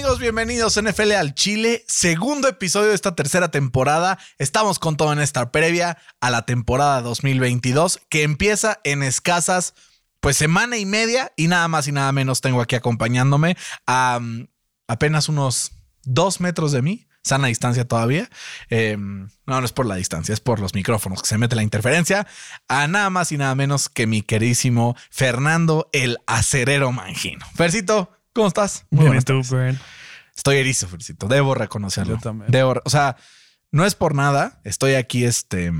¿Qué tal amigos? Bienvenidos a NFL al Chile, segundo episodio de esta tercera temporada. Estamos con todo en esta previa a la temporada 2022 que empieza en escasas pues semana y media y nada más y nada menos tengo aquí acompañándome a um, apenas unos dos metros de mí. Sana distancia todavía. Eh, no, no es por la distancia, es por los micrófonos que se mete la interferencia. A nada más y nada menos que mi queridísimo Fernando el Acerero Mangino. Fercito, ¿cómo estás? Muy bien, tú. Brian. Estoy erizo, Fercito. Debo reconocerlo. Yo también. Debo, o sea, no es por nada. Estoy aquí, este,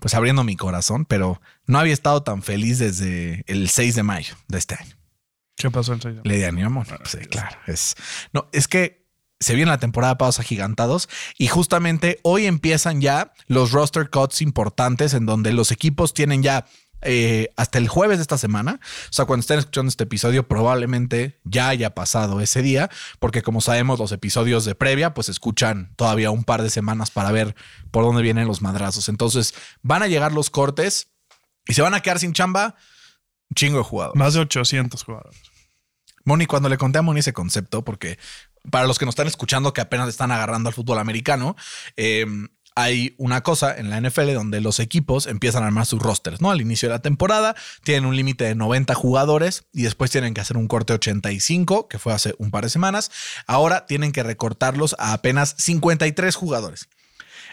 pues abriendo mi corazón, pero no había estado tan feliz desde el 6 de mayo de este año. ¿Qué pasó el sello? Le di ánimo. Sí, claro. Es, no, es que se viene la temporada de pagos agigantados y justamente hoy empiezan ya los roster cuts importantes en donde los equipos tienen ya eh, hasta el jueves de esta semana. O sea, cuando estén escuchando este episodio, probablemente ya haya pasado ese día, porque como sabemos, los episodios de previa, pues escuchan todavía un par de semanas para ver por dónde vienen los madrazos. Entonces, van a llegar los cortes y se van a quedar sin chamba un chingo de jugadores. Más de 800 jugadores. Moni, cuando le conté a Moni ese concepto, porque para los que nos están escuchando que apenas están agarrando al fútbol americano, eh, hay una cosa en la NFL donde los equipos empiezan a armar sus rosters, ¿no? Al inicio de la temporada tienen un límite de 90 jugadores y después tienen que hacer un corte 85, que fue hace un par de semanas. Ahora tienen que recortarlos a apenas 53 jugadores.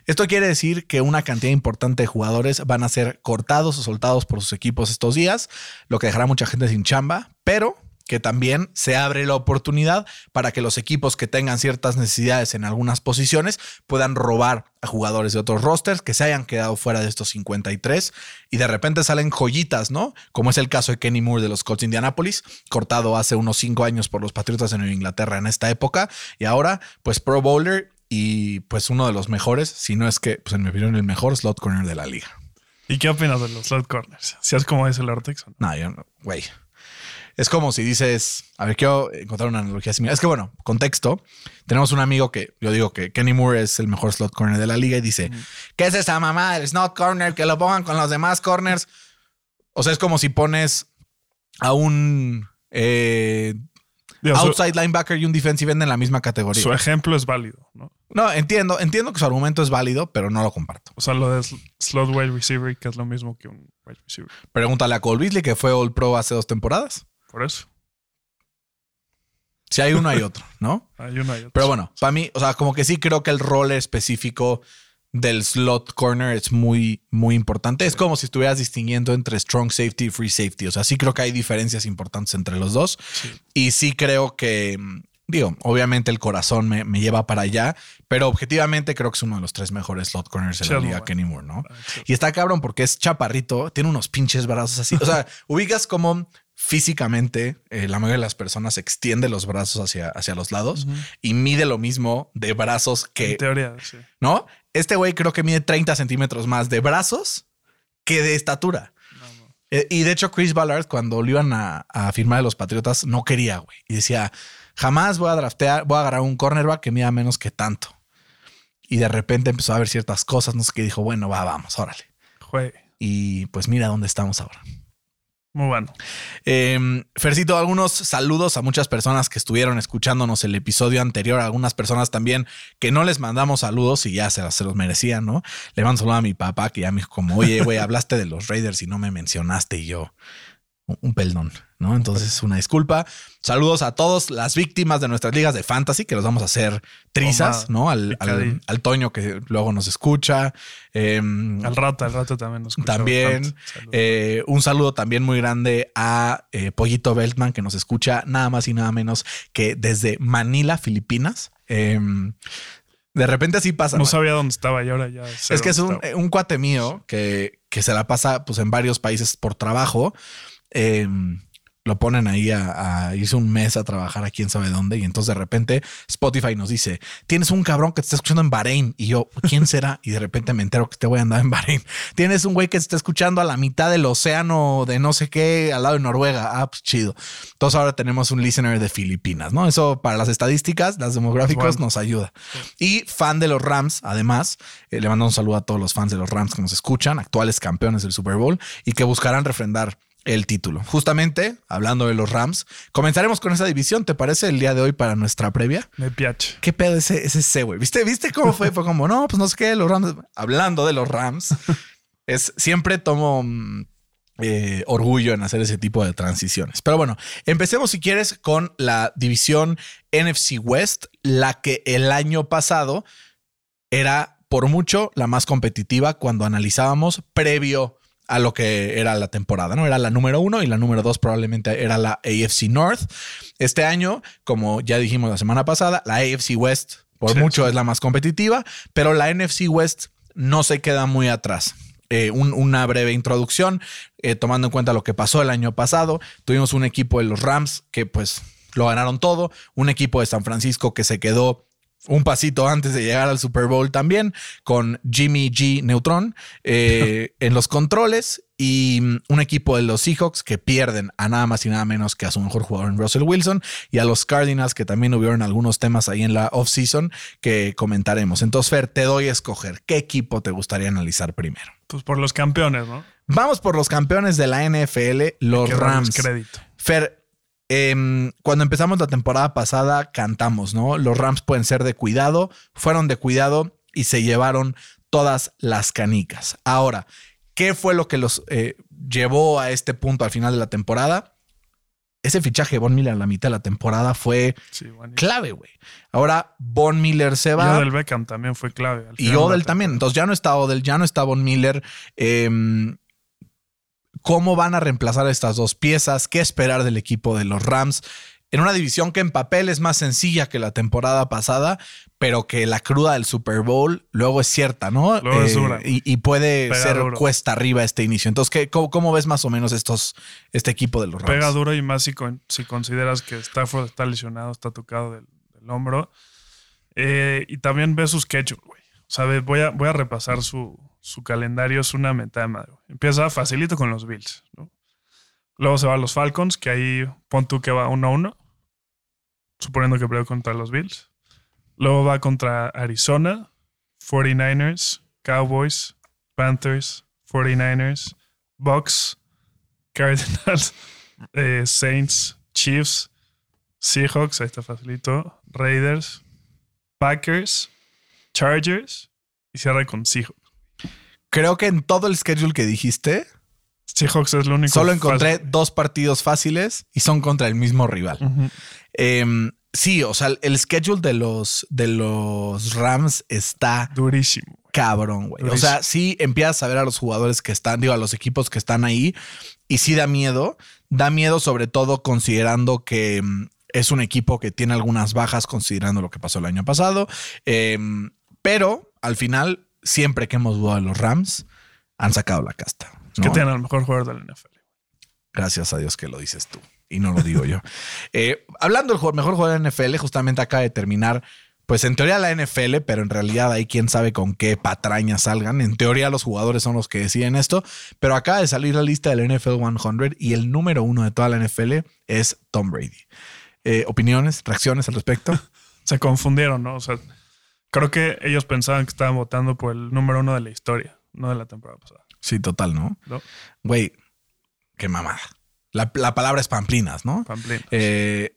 Esto quiere decir que una cantidad importante de jugadores van a ser cortados o soltados por sus equipos estos días, lo que dejará mucha gente sin chamba, pero que también se abre la oportunidad para que los equipos que tengan ciertas necesidades en algunas posiciones puedan robar a jugadores de otros rosters que se hayan quedado fuera de estos 53 y de repente salen joyitas, ¿no? Como es el caso de Kenny Moore de los Colts de Indianapolis, cortado hace unos cinco años por los Patriotas de Nueva Inglaterra en esta época y ahora pues Pro Bowler y pues uno de los mejores, si no es que, pues en mi opinión, el mejor slot corner de la liga. ¿Y qué opinas de los slot corners? Si es como dice el Ortex. No, yo no, güey. Es como si dices, a ver, quiero encontrar una analogía similar. Es que bueno, contexto. Tenemos un amigo que yo digo que Kenny Moore es el mejor slot corner de la liga y dice, ¿qué es esa mamá del slot corner? Que lo pongan con los demás corners. O sea, es como si pones a un eh, Digo, su- outside linebacker y un defensive end en la misma categoría. su, ejemplo es válido, ¿no? No, entiendo, entiendo que su argumento es válido, pero no lo comparto. O sea, lo de sl- slot wide receiver, que es lo mismo que un wide receiver. Pregúntale a Cole Beasley, que fue All Pro hace dos temporadas. Por eso. Si hay uno, hay otro, ¿no? Hay uno y otro. Pero bueno, para mí, o sea, como que sí creo que el rol específico del slot corner es muy, muy importante. Es como si estuvieras distinguiendo entre strong safety y free safety. O sea, sí creo que hay diferencias importantes entre los dos. Y sí creo que, digo, obviamente el corazón me, me lleva para allá, pero objetivamente creo que es uno de los tres mejores slot corners de la liga. Kenny Moore, ¿no? Ah. Y está cabrón porque es chaparrito, tiene unos pinches brazos así. O sea, ubicas como físicamente eh, la mayoría de las personas extiende los brazos hacia, hacia los lados y mide lo mismo de brazos que, En teoría, sí. ¿no? Este güey creo que mide 30 centímetros más de brazos que de estatura. Eh, y de hecho, Chris Ballard, cuando lo iban a, a firmar de los Patriotas, no quería, güey. Y decía, jamás voy a draftear, voy a agarrar un cornerback que mida menos que tanto. Y de repente empezó a ver ciertas cosas, no sé qué, dijo, bueno, va, vamos, órale. Jue. Y pues mira dónde estamos ahora. Muy bueno. Eh, Fercito, algunos saludos a muchas personas que estuvieron escuchándonos el episodio anterior, algunas personas también que no les mandamos saludos y ya se, los merecían, ¿no? Le mando saludo a mi papá que ya me dijo como, oye, güey, hablaste de los Raiders y no me mencionaste y yo, un, pelón, ¿no? Entonces, una disculpa. Saludos a todas las víctimas de nuestras ligas de fantasy, que los vamos a hacer trizas, Toma, ¿no? Al, al, Toño que luego nos escucha. Em, Al rato, al rato también nos escucha también eh, un saludo también muy grande a eh, Pollito Beltman que nos escucha nada más y nada menos que desde Manila, Filipinas. Em, de repente así pasa. no sabía dónde estaba y ahora ya Es que es un, un cuate mío que, que se la pasa pues en varios países por trabajo. Em, lo ponen ahí a, a irse un mes a trabajar a quién sabe dónde. Y entonces de repente Spotify nos dice: Tienes un cabrón que te está escuchando en Bahrein. Y yo, ¿quién será? Y de repente me entero que te voy a andar en Bahrein. Tienes un güey que te está escuchando a la mitad del océano de no sé qué, al lado de Noruega. Ah, pues chido. Entonces ahora tenemos un listener de Filipinas, ¿no? Eso para las estadísticas, las demográficos Bueno. nos ayuda. Y fan de los Rams, además, eh, le mando un saludo a todos los fans de los Rams que nos escuchan, actuales campeones del Super Bowl y que buscarán refrendar el título. Justamente, hablando de los Rams, comenzaremos con esa división, ¿te parece el día de hoy para nuestra previa? Me piache. ¿Qué pedo ese, ese C, güey? ¿Viste, ¿Viste cómo fue? Fue como, no, pues no sé qué, los Rams. Hablando de los Rams, es siempre tomo mm, eh, orgullo en hacer ese tipo de transiciones. Pero bueno, empecemos si quieres con la división NFC West, la que el año pasado era por mucho la más competitiva cuando analizábamos previo a lo que era la temporada, ¿no? Era la número uno y la número dos probablemente era la AFC North. Este año, como ya dijimos la semana pasada, la AFC West por Sí, mucho sí. es la más competitiva, pero la NFC West no se queda muy atrás. Eh, un- una breve introducción, eh, tomando en cuenta lo que pasó el año pasado, tuvimos un equipo de los Rams que pues lo ganaron todo, un equipo de San Francisco que se quedó un pasito antes de llegar al Super Bowl también, con Jimmy G. Neutron eh, en los controles y mm, un equipo de los Seahawks que pierden a nada más y nada menos que a su mejor jugador en Russell Wilson y a los Cardinals que también hubieron algunos temas ahí en la offseason que comentaremos. Entonces, Fer, te doy a escoger qué equipo te gustaría analizar primero. Pues por los campeones, ¿no? Vamos por los campeones de la NFL, los Rams. crédito. Fer, em, cuando empezamos la temporada pasada cantamos, ¿no? Los Rams pueden ser de cuidado, fueron de cuidado y se llevaron todas las canicas. Ahora, ¿qué fue lo que los eh, llevó a este punto al final de la temporada? Ese fichaje de Von Miller a la mitad de la temporada fue Sí, clave, güey. Ahora Von Miller se Y va. Odell Beckham también fue clave. Y Odell también. Entonces ya no está Odell, ya no está Von Miller. Em, ¿Cómo van a reemplazar estas dos piezas? ¿Qué esperar del equipo de los Rams? En una división que en papel es más sencilla que la temporada pasada, pero que la cruda del Super Bowl luego es cierta, ¿no? Eh, Luego es dura. y, y puede Pega ser duro. cuesta arriba este inicio. Entonces, ¿qué, cómo, cómo ves más o menos estos, este equipo de los Rams? Pega duro y más si, con- si consideras que Stafford está lesionado, está tocado del, del hombro. Eh, y también ve su schedule, güey. O sea, voy a, voy a repasar su, su calendario. Es una meta de madre. Empieza facilito con los Bills. Luego se va a los Falcons, que ahí pon tú que va 1-1. Suponiendo que pelea contra los Bills. Luego va contra Arizona, 49ers, Cowboys, Panthers, 49ers, Bucks, Cardinals, eh, Saints, Chiefs, Seahawks, ahí está facilito, Raiders, Packers, Chargers y cierra con Seahawks. Creo que en todo el schedule que dijiste, Seahawks es lo único. solo encontré fácil. dos partidos fáciles y son contra el mismo rival. Em, sí, o sea, el schedule de los, de los Rams está Durísimo. cabrón, güey. O sea, sí empiezas a ver a los jugadores que están, digo, a los equipos que están ahí y sí da miedo. Da miedo sobre todo considerando que mm, es un equipo que tiene algunas bajas considerando lo que pasó el año pasado. Em, pero al final, siempre que hemos dudado de los Rams, han sacado la casta. Es que tienen al mejor jugador del NFL. Gracias a Dios que lo dices tú y no lo digo yo. Eh, hablando del mejor jugador de NFL, justamente acaba de terminar, pues en teoría la NFL, pero en realidad ahí quién sabe con qué patrañas salgan. En teoría los jugadores son los que deciden esto, pero acaba de salir la lista del NFL 100 y el número uno de toda la NFL es Tom Brady. Eh, ¿Opiniones, reacciones al respecto? Se confundieron, ¿no? O sea, creo que ellos pensaban que estaban votando por el número uno de la historia, no de la temporada pasada. Sí, total, ¿no? ¿no? Güey, qué mamada. La, la palabra es pamplinas, ¿no? Pamplina. Eh,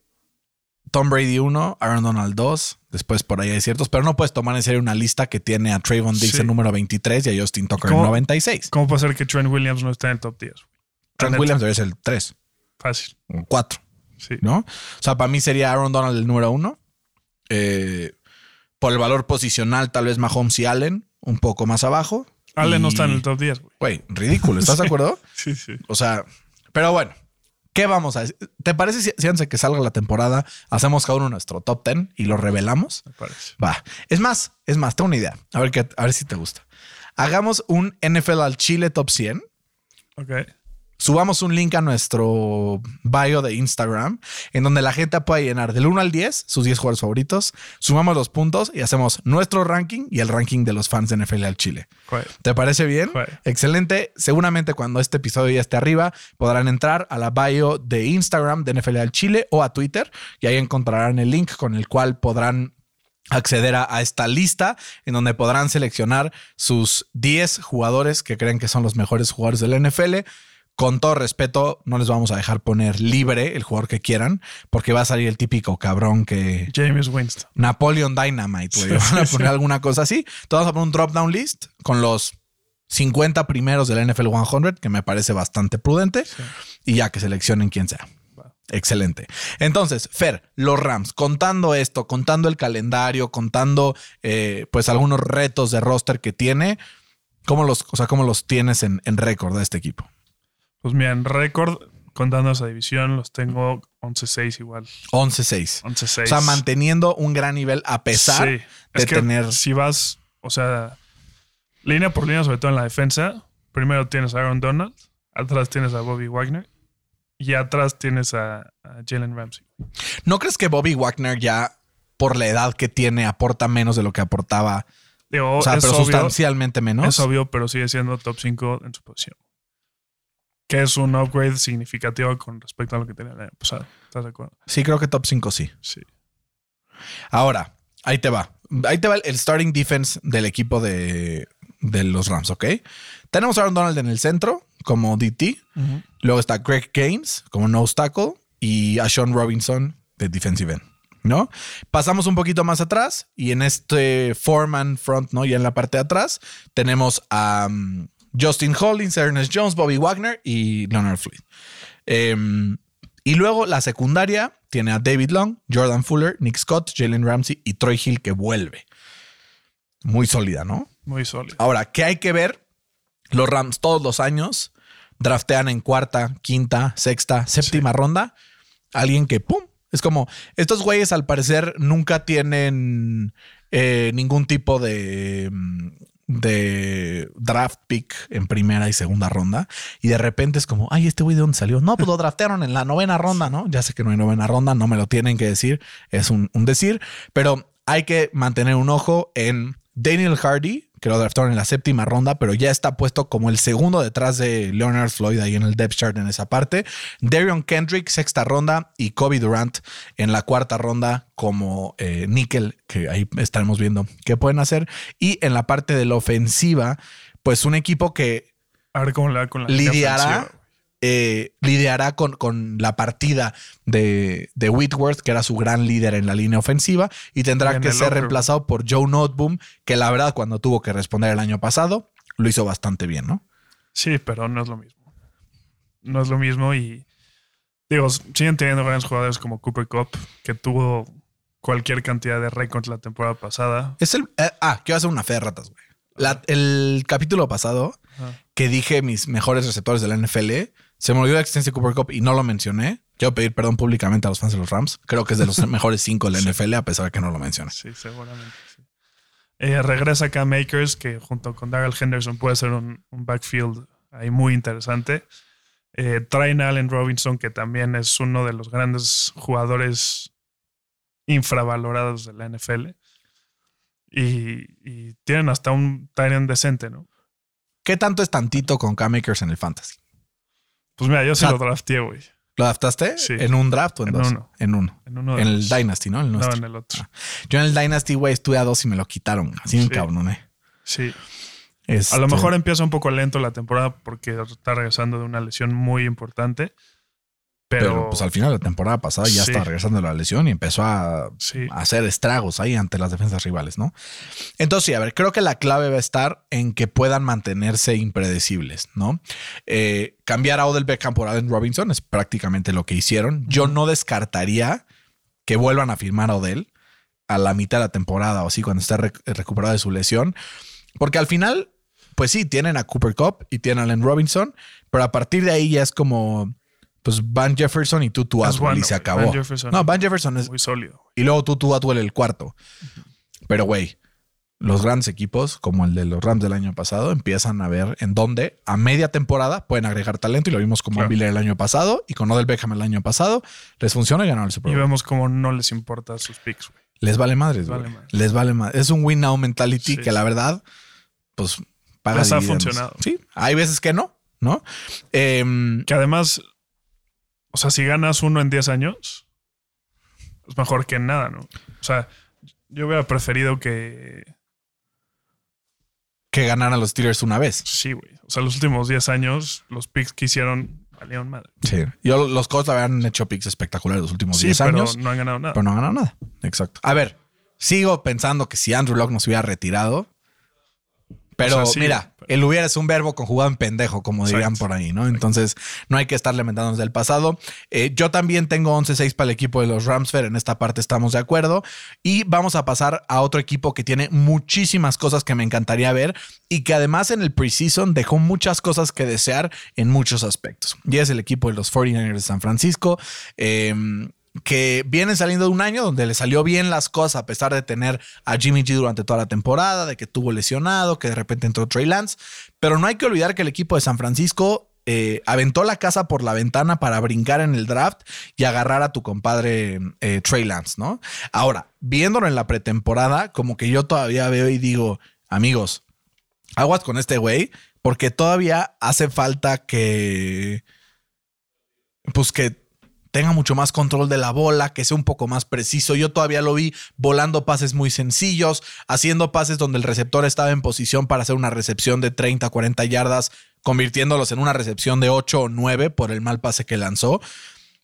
Tom Brady 1, Aaron Donald 2, después por ahí hay ciertos, pero no puedes tomar en serio una lista que tiene a Trayvon Diggs Sí. en número 23 y a Justin Tucker en ¿Cómo? 96. ¿Cómo puede ser que Trent Williams no está en el top 10? güey? Trent. Williams debe ser el 3 Fácil. o 4, Sí. ¿no? O sea, para mí sería Aaron Donald el número 1. Por el valor posicional, tal vez Mahomes y Allen un poco más abajo. Allen no está en el top 10, güey. Güey, ridículo, ¿estás de acuerdo? Sí, sí. O sea, pero bueno, ¿qué vamos a decir? ¿Te parece si, si antes de que salga la temporada hacemos cada uno nuestro top 10 y lo revelamos? Me parece. Va. Es más, es más, tengo una idea. A ver, qué, a ver si te gusta. Hagamos un NFL al Chile top 100. Ok. Subamos un link a nuestro bio de Instagram en donde la gente puede llenar del 1 al 10 sus 10 jugadores favoritos, sumamos los puntos y hacemos nuestro ranking y el ranking de los fans de NFL al Chile. ¿Te parece bien? Excelente. Seguramente cuando este episodio ya esté arriba, podrán entrar a la bio de Instagram de NFL al Chile o a Twitter y ahí encontrarán el link con el cual podrán acceder a, a esta lista en donde podrán seleccionar sus 10 jugadores que creen que son los mejores jugadores de la NFL. Con todo respeto, no les vamos a dejar poner libre el jugador que quieran, porque va a salir el típico cabrón que James Winston. Napoleon Dynamite, güey. Sí, Van a poner sí. alguna cosa así. Entonces vamos a poner un drop down list con los 50 primeros del NFL 100, que me parece bastante prudente, y ya que seleccionen quién sea. Excelente. Entonces, Fer, los Rams, contando esto, contando el calendario, contando eh, pues algunos retos de roster que tiene, ¿cómo los, o sea, cómo los tienes en, en récord de este equipo? Pues mira, en récord, contando esa división, los tengo 11-6 igual. 11-6. 11-6. O sea, manteniendo un gran nivel a pesar Sí. de Es que tener... Si vas, o sea, línea por línea, sobre todo en la defensa, primero tienes a Aaron Donald, atrás tienes a Bobby Wagner y atrás tienes a, a Jalen Ramsey. ¿No crees que Bobby Wagner ya, por la edad que tiene, aporta menos de lo que aportaba? Digo, O sea, pero obvio, sustancialmente menos. es obvio, pero sigue siendo top 5 en su posición. Que es un upgrade significativo con respecto a lo que tenía el año pasado. ¿Estás de acuerdo? Sí, creo que top 5 sí. Sí. Ahora, ahí te va. Ahí te va el- starting defense del equipo de, de los Rams, ¿ok? Tenemos a Aaron Donald en el centro como DT. Luego está Greg Gaines como nose tackle y a Sean Robinson de defensive end, ¿no? Pasamos un poquito más atrás y en este foreman front, ¿no? Ya en la parte de atrás tenemos a um, Justin Hollins, Ernest Jones, Bobby Wagner y Leonard Floyd. Em, y luego la secundaria tiene a David Long, Jordan Fuller, Nick Scott, Jalen Ramsey y Troy Hill que vuelve. Muy sólida, ¿no? Muy sólido. Ahora, ¿qué hay que ver? Los Rams todos los años draftean en cuarta, quinta, sexta, séptima ronda. Alguien que, ¡pum! Es como, estos güeyes al parecer nunca tienen eh, ningún tipo de, mm, de draft pick en primera y segunda ronda. Y de repente es como, ay, este güey de dónde salió. No, pues lo draftearon en la novena ronda, ¿no? Ya sé que no hay novena ronda, no me lo tienen que decir, es un, un decir, pero hay que mantener un ojo en Daniel Hardy, que lo draftaron en la séptima ronda, pero ya está puesto como el segundo detrás de Leonard Floyd ahí en el depth chart en esa parte. Darion Kendrick, sexta ronda, y Kobe Durant en la cuarta ronda como eh, nickel, que ahí estaremos viendo qué pueden hacer. Y en la parte de la ofensiva, pues un equipo que A ver cómo le va con la línea lidiará. Eh, lidiará con, con la partida de, de Whitworth, que era su gran líder en la línea ofensiva, y tendrá que ser reemplazado por Joe Noteboom, que la verdad cuando tuvo que responder el año pasado, lo hizo bastante bien, ¿no? Sí, pero no es lo mismo. No es lo mismo y digo, siguen teniendo grandes jugadores como Cooper Cup, que tuvo cualquier cantidad de récords la temporada pasada. Es el... eh, ah, quiero hacer una fe de ratas, güey. El capítulo pasado Ajá. que dije mis mejores receptores de la NFL, se me olvidó la existencia de Cooper Cup y no lo mencioné. Quiero pedir perdón públicamente a los fans de los Rams. Creo que es de los mejores cinco de la NFL, a pesar de que no lo mencioné. Sí, seguramente. sí. Eh, regresa acá Makers, que junto con Daryl Henderson puede ser un, un backfield ahí muy interesante. Eh, traen a Allen Robinson, que también es uno de los grandes jugadores infravalorados de la NFL. Y, y tienen hasta un Tyrant decente, ¿no? ¿Qué tanto es tantito con K-Makers en el Fantasy? Pues mira, yo sí sea, lo drafteé, güey. ¿Lo adaptaste? Sí. ¿En un draft o en, En dos? uno. En uno. En uno de En el Dynasty, ¿no? El No, en el otro. Yo en el Dynasty, güey, estuve a dos y me lo quitaron. Así un Sí. cabrón, ¿eh? Sí. Este, A lo mejor empieza un poco lento la temporada porque está regresando de una lesión muy importante. Pero, Pero, pues al final de la temporada pasada ya Sí. estaba regresando de la lesión y empezó a, sí, a hacer estragos ahí ante las defensas rivales, ¿no? Entonces, sí, a ver, creo que la clave va a estar en que puedan mantenerse impredecibles, ¿no? Eh, cambiar a Odell Beckham por Allen Robinson es prácticamente lo que hicieron. Yo no descartaría que vuelvan a firmar a Odell a la mitad de la temporada o así, cuando esté rec- recuperado de su lesión, porque al final, pues sí, tienen a Cooper Cup y tienen a Allen Robinson, pero a partir de ahí ya es como, pues Van Jefferson y Es Atwell y bueno, se güey. acabó. Van Jefferson no, Van Jefferson es, muy sólido. y luego tú Atwell el cuarto. Pero, güey, los grandes equipos, como el de los Rams del año pasado, empiezan a ver en dónde a media temporada pueden agregar talento. Y lo vimos con Claro. Miller el año pasado y con Odell Beckham el año pasado. Les funciona y ganaron el Super Y Bowl. vemos cómo no les importa sus picks, güey. Les vale madres, Les vale güey. madres. Les vale madres. Es un win now mentality Sí, que la sí. verdad, pues paga Les ha funcionado. Sí, hay veces que no, ¿no? Em, Que además, o sea, si ganas uno en 10 años, es mejor que nada, ¿no? O sea, yo hubiera preferido que que ganaran los Steelers una vez. sí, güey. O sea, los últimos 10 años, los picks que hicieron valieron madre. Sí. Yo, los Colts habían hecho picks espectaculares los últimos Sí, 10 pero años. no han ganado nada. Pero no ganó nada. Exacto. A ver, sigo pensando que si Andrew Locke nos hubiera retirado. Pero O sea, sí, mira, pero- el hubiera es un verbo conjugado en pendejo, como dirían por ahí, ¿no? Entonces, no hay que estar lamentándonos del pasado. Eh, yo también tengo 11-6 para el equipo de los Rams, Fer, En esta parte estamos de acuerdo. Y vamos a pasar a otro equipo que tiene muchísimas cosas que me encantaría ver y que además en el preseason dejó muchas cosas que desear en muchos aspectos. Y es el equipo de los 49ers de San Francisco. eh, que vienen saliendo de un año donde le salió bien las cosas a pesar de tener a Jimmy G durante toda la temporada, de que tuvo lesionado, que de repente entró Trey Lance. Pero no hay que olvidar que el equipo de San Francisco eh, aventó la casa por la ventana para brincar en el draft y agarrar a tu compadre eh, Trey Lance, ¿no? Ahora, viéndolo en la pretemporada, como que yo todavía veo y digo, amigos, aguas con este güey, porque todavía hace falta que, pues que tenga mucho más control de la bola, que sea un poco más preciso. Yo todavía lo vi volando pases muy sencillos, haciendo pases donde el receptor estaba en posición para hacer una recepción de 30, 40 yardas, convirtiéndolos en una recepción de 8 o 9 por el mal pase que lanzó.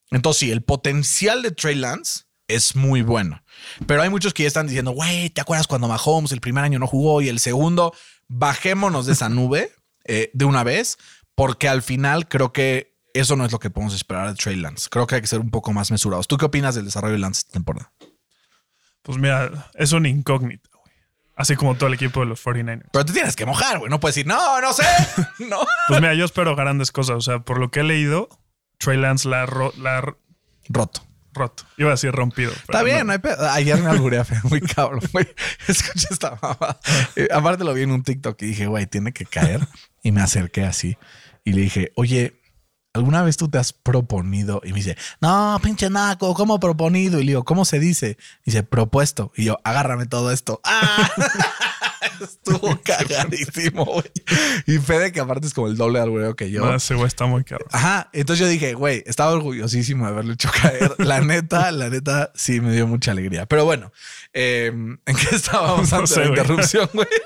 Entonces, sí, el potencial de Trey Lance es muy bueno. Pero hay muchos que ya están diciendo, güey, ¿te acuerdas cuando Mahomes el primer año no jugó y el segundo? Bajémonos de esa nube eh, de una vez, porque al final creo que eso no es lo que podemos esperar de Trey Lance. Creo que hay que ser un poco más mesurados. ¿Tú qué opinas del desarrollo de Lance esta temporada? Pues mira, es un incógnito, güey. Así como todo el equipo de los 49ers. Pero te tienes que mojar, güey. No puedes decir, no, no sé. no. Pues mira, yo espero grandes cosas. O sea, por lo que he leído, Trey Lance la ha ro- la Roto. roto. Iba a decir rompido. Está bien, no. hay pedo. Ayer me alburé muy cabrón, güey. Escuché esta mamá. aparte lo vi en un TikTok y dije, güey, tiene que caer. Y me acerqué así y le dije, oye, ¿alguna vez tú te has proponido? Y me dice, no, pinche naco, ¿cómo proponido? Y le digo, ¿cómo se dice? dice, propuesto. Y yo, agárrame todo esto. ¡Ah! Estuvo cagadísimo, güey. Y Fede, que aparte es como el doble de albureo que yo. No, ese güey está muy caro. Ajá, entonces yo dije, güey, estaba orgullosísimo de haberlo hecho caer. La neta, la neta, sí me dio mucha alegría. Pero bueno, eh, ¿en qué estábamos No antes sé, de la interrupción, güey?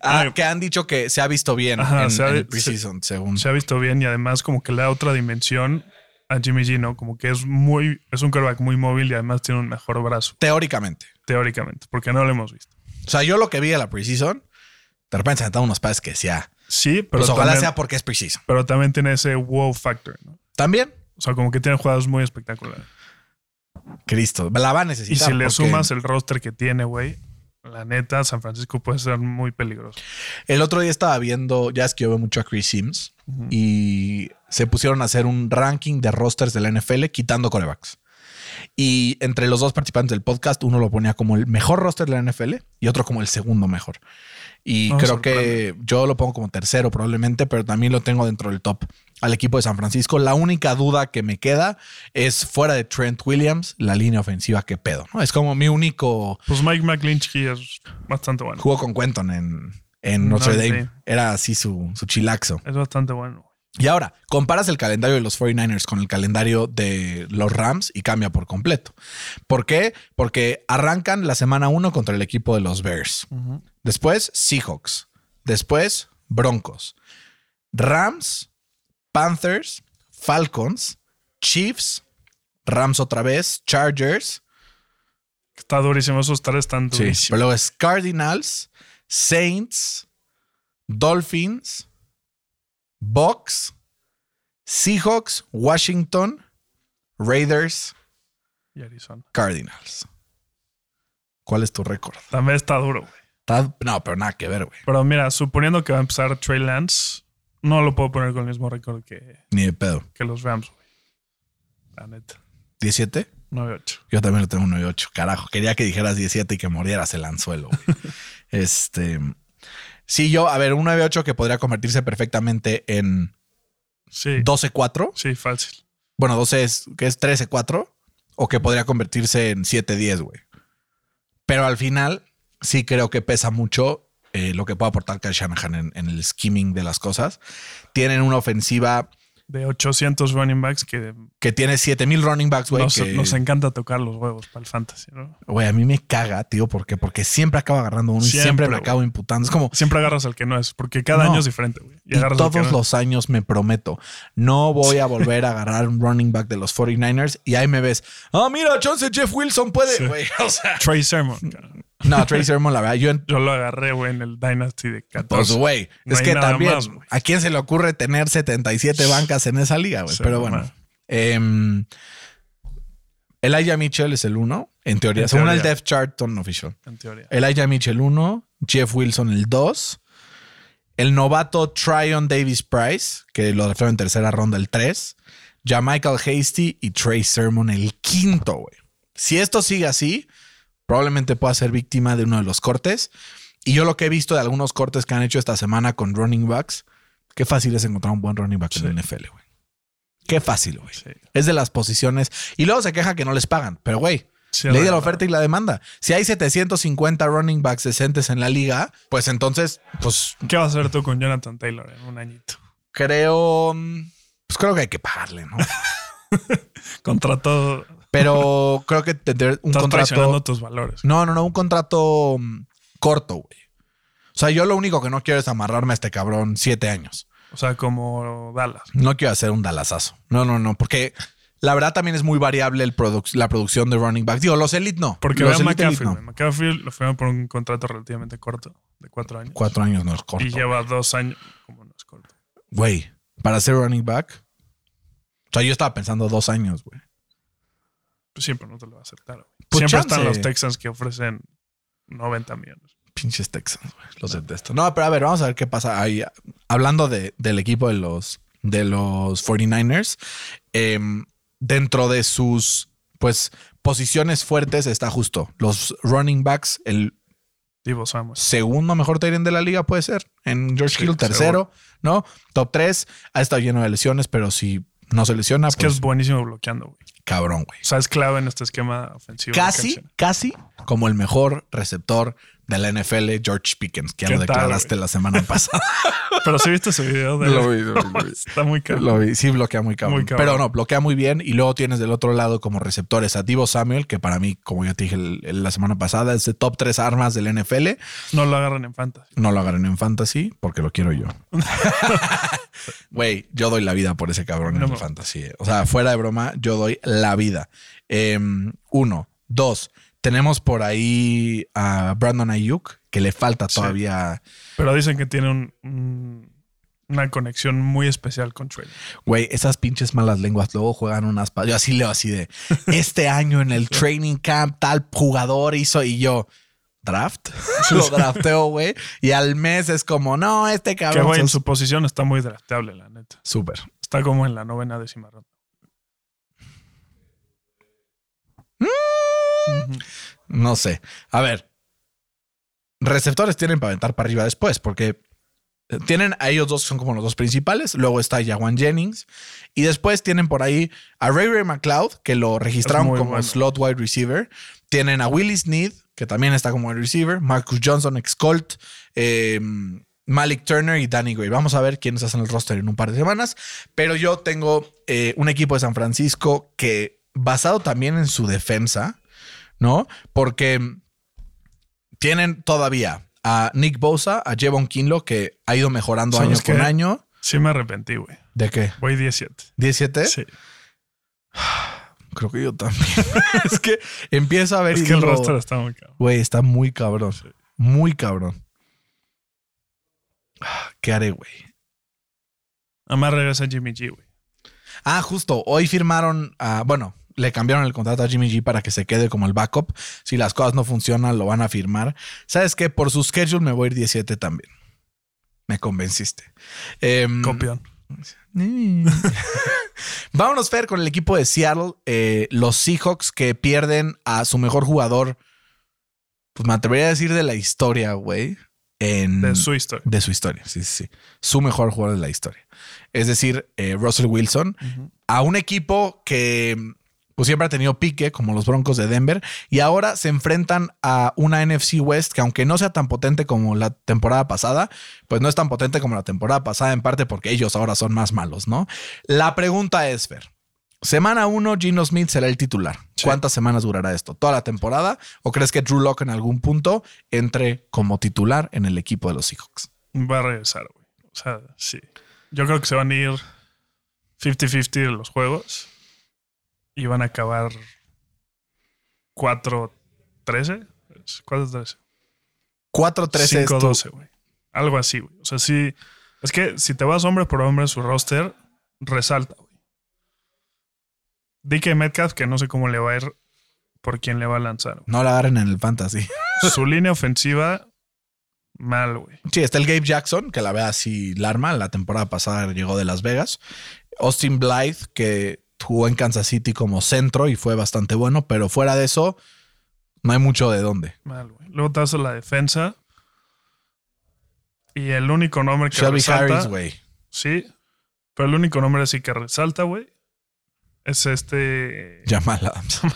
Ah, que han dicho que se ha visto bien Ajá, en, se ha- en el se- preseason, según. Se ha visto bien y además como que le da otra dimensión a Jimmy G, ¿no? Como que es muy, es un quarterback muy móvil y además tiene un mejor brazo, Teóricamente. teóricamente, porque no lo hemos visto. O sea, yo lo que vi de la preseason, de repente se aventaban unos pases que decía, Sí, pero, pues ojalá también, sea porque es preseason. pero también tiene ese wow factor, ¿no? También, O sea, como que tiene jugadas muy espectaculares. Cristo, la va a Y necesitar. si le porque sumas el roster que tiene, güey, la neta, San Francisco puede ser muy peligroso. El otro día estaba viendo, ya es que yo veo mucho a Chris Sims y se pusieron a hacer un ranking de rosters de la NFL quitando corebacks. Y entre los dos participantes del podcast, uno lo ponía como el mejor roster de la NFL y otro como el segundo mejor. Y No, creo que yo lo pongo como tercero probablemente, pero también lo tengo dentro del top al equipo de San Francisco. La única duda que me queda es fuera de Trent Williams, la línea ofensiva, que pedo. ¿no? Es como mi único Pues Mike McGlinchey es bastante bueno. jugó con Quentin en, en No, Notre Dame. sí. Era así su, su chilaxo. Es bastante bueno. Y ahora, comparas el calendario de los 49ers con el calendario de los Rams y cambia por completo. ¿Por qué? Porque arrancan la semana 1 contra el equipo de los Bears. Después, Seahawks. Después, Broncos. Rams, Panthers, Falcons, Chiefs, Rams otra vez, Chargers. Está durísimo. Esos tres están Sí, durísimos. pero luego es Cardinals, Saints, Dolphins, Bucks, Seahawks, Washington, Raiders, Y Arizona. Cardinals. ¿Cuál es tu récord? También está duro, güey. Está- No, pero nada que ver, güey. Pero mira, suponiendo que va a empezar Trey Lance, no lo puedo poner con el mismo récord que, Ni de pedo. que los Rams, güey. La neta. 17. 9-8. Yo también lo tengo un 9-8. Carajo, quería que dijeras 17 y que mordieras el anzuelo. güey. este. Sí, yo, a ver, un 9-8 que podría convertirse perfectamente en Sí. 12-4. Sí, fácil. Bueno, 12 es, que es 13-4. O que podría convertirse en 7-10, güey. Pero al final, sí creo que pesa mucho eh, lo que puede aportar Kyle Shanahan en, en el skimming de las cosas. Tienen una ofensiva De 800 running backs que que tiene 7000 running backs, güey. nos, que- nos encanta tocar los huevos para el fantasy, ¿no? Güey, a mí me caga, tío, ¿por qué? Porque siempre acabo agarrando uno y Siempre, me acabo imputando. Es como, Siempre agarras al que no es, porque cada No. año es diferente, güey. y todos no. los años me prometo, no voy a volver a agarrar un running back de los 49ers y ahí me ves, ah, mira, chance Jeff Wilson puede, Sí. güey. O sea, Trey Sermon. No, Trey Sermon, la verdad, yo Yo lo agarré, güey, en el Dynasty de 14. Pues, güey, No es que también, más. ¿a quién se le ocurre tener 77 bancas en esa liga, güey? Pero no bueno. em, Elijah Mitchell es el uno, en teoría, En según el. Depth Chart Official. En teoría. Elijah Mitchell 1, Jeff Wilson el 2, el novato Tryon Davis Price, que lo refiero en tercera ronda el 3, Michael Hasty y Trey Sermon el quinto, güey. Si esto sigue así, probablemente pueda ser víctima de uno de los cortes. Y yo lo que he visto de algunos cortes que han hecho esta semana con running backs, qué fácil es encontrar un buen running back en la NFL, güey. Qué fácil, güey. Sí. Es de las posiciones. Y luego se queja que no les pagan. Pero, güey, Sí, ley de la oferta y la demanda. Si hay 750 running backs decentes en la liga, pues entonces, pues ¿Qué vas a hacer tú con Jonathan Taylor en un añito? creo. mm, Pues creo que hay que pagarle, ¿no? Contrato. Pero creo que tener un Estás contrato. tus valores. No, no, no, un contrato mm, corto, güey. O sea, yo lo único que no quiero es amarrarme a este cabrón siete años. O sea, como Dallas. No quiero hacer un dalazazo. No, no, no, porque la verdad también es muy variable el produc- la producción de running backs. Digo, los elite no. Porque los elite, elite McCaffrey. no. güey. McCaffrey lo firmaron por un contrato relativamente corto, de cuatro años. Cuatro años no es corto. y lleva dos años. Como no es corto. Güey, para ser running back. O sea, yo estaba pensando dos años, güey. Pues siempre no te lo va a aceptar. güey. Pues siempre chance. están los Texans que ofrecen 90 millones. Pinches Texans, güey. Los detesto. No, pero a ver, vamos a ver qué pasa ahí. Hablando de- del equipo de los, de los 49ers, em, dentro de sus pues posiciones fuertes está justo los running backs, el Divo Samuel. segundo mejor end de la liga puede ser. En George Sí, Hill, tercero, ¿no? Top 3. Ha estado lleno de lesiones, pero si no se lesiona, Es que pues es buenísimo bloqueando, güey. cabrón, güey. O sea, es clave en este esquema ofensivo. Casi, casi como el mejor receptor de la NFL, George Pickens, que ya ¿Qué lo declaraste la semana pasada. Pero sí viste ese video de Lo vi, lo vi, lo vi. Está muy caro. Lo vi. Sí, bloquea muy cabrón. Pero no, bloquea muy bien. Y luego tienes del otro lado como receptores a Divo Samuel, que para mí, como ya te dije la semana pasada, es de top 3 armas del NFL. No lo agarran en fantasy. No lo agarren en fantasy porque lo quiero yo. Güey, yo doy la vida por ese cabrón No en me- fantasy. eh. O sea, fuera de broma, yo doy la vida. Em, uno. Dos. Tenemos por ahí a Brandon Ayuk, que le falta Sí. todavía. Pero dicen que tiene un- un- una conexión muy especial con Trey. Güey, esas pinches malas lenguas luego juegan unas. Yo así leo así de este año en el training camp, tal jugador hizo y yo. Draft, lo drafteo, güey. Y al mes es como, no, este Que cabrón. güey, en su posición está muy drafteable, la neta. Súper. Está como en la novena décima ronda. Ujú. No sé. A ver. Receptores tienen para aventar para arriba después, porque eh, tienen a ellos dos, son como los dos principales. Luego está Jawan Jennings. Y después tienen por ahí a Ray Ray McLeod, que lo registraron como bueno. slot wide receiver. Tienen a Willie Sneed, que también está como wide receiver. Marcus Johnson, ex Colt. eh, Malik Turner y Danny Gray. Vamos a ver quiénes hacen el roster en un par de semanas. Pero yo tengo eh, un equipo de San Francisco que, basado también en su defensa, ¿no? Porque tienen todavía a Nick Bosa, a Jevon Kinlo, que ha ido mejorando año ¿Sabes con año. Sí me arrepentí, güey. ¿De qué? Voy 17. ¿17? Sí. Creo que yo también. es que empiezo a ver Es que el digo, roster está muy caro. Güey, está muy cabrón. Muy cabrón. ¿Qué haré, güey? Además regresa Jimmy G, güey. Ah, justo. Hoy firmaron a. Bueno, le cambiaron el contrato a Jimmy G para que se quede como el backup. Si las cosas no funcionan, lo van a firmar. ¿Sabes qué? Por su schedule me voy a ir 17 también. Me convenciste. Em, Copión. Vámonos, Fer, con el equipo de Seattle. eh, los Seahawks que pierden a su mejor jugador. Pues me atrevería a decir de la historia, güey. En, De su historia. de su historia, sí, sí, sí. Su mejor jugador de la historia. Es decir, eh, Russell Wilson. A un equipo que pues siempre ha tenido pique, como los Broncos de Denver, y ahora se enfrentan a una NFC West que aunque no sea tan potente como la temporada pasada, pues no es tan potente como la temporada pasada, en parte porque ellos ahora son más malos, ¿no? La pregunta es, Fer, semana uno, Gino Smith será el titular. ¿Cuántas semanas durará esto? ¿Toda la temporada? ¿O crees que Drew Locke en algún punto entre como titular en el equipo de los Seahawks? Va a regresar, güey. O sea, sí. Yo creo que se van a ir 50-50 de los juegos y van a acabar 4-13. 4-13. 4-13 es tu- 5-12, güey. Algo así, güey. O sea, sí. Es que si te vas hombre por hombre, su roster resalta, güey. DK Metcalf, que no sé cómo le va a ir por quién le va a lanzar. güey. No la agarren en el fantasy. Su línea ofensiva, mal, güey. Sí, está el Gabe Jackson, que la ve así la arma. La temporada pasada llegó de Las Vegas. Austin Blythe, que jugó en Kansas City como centro y fue bastante bueno, pero fuera de eso, no hay mucho de dónde. Mal. Luego te a la defensa. Y el único nombre que Shelby resalta. Harris, güey. Sí. Pero el único nombre así que resalta, güey. Es este. Jamal Adams.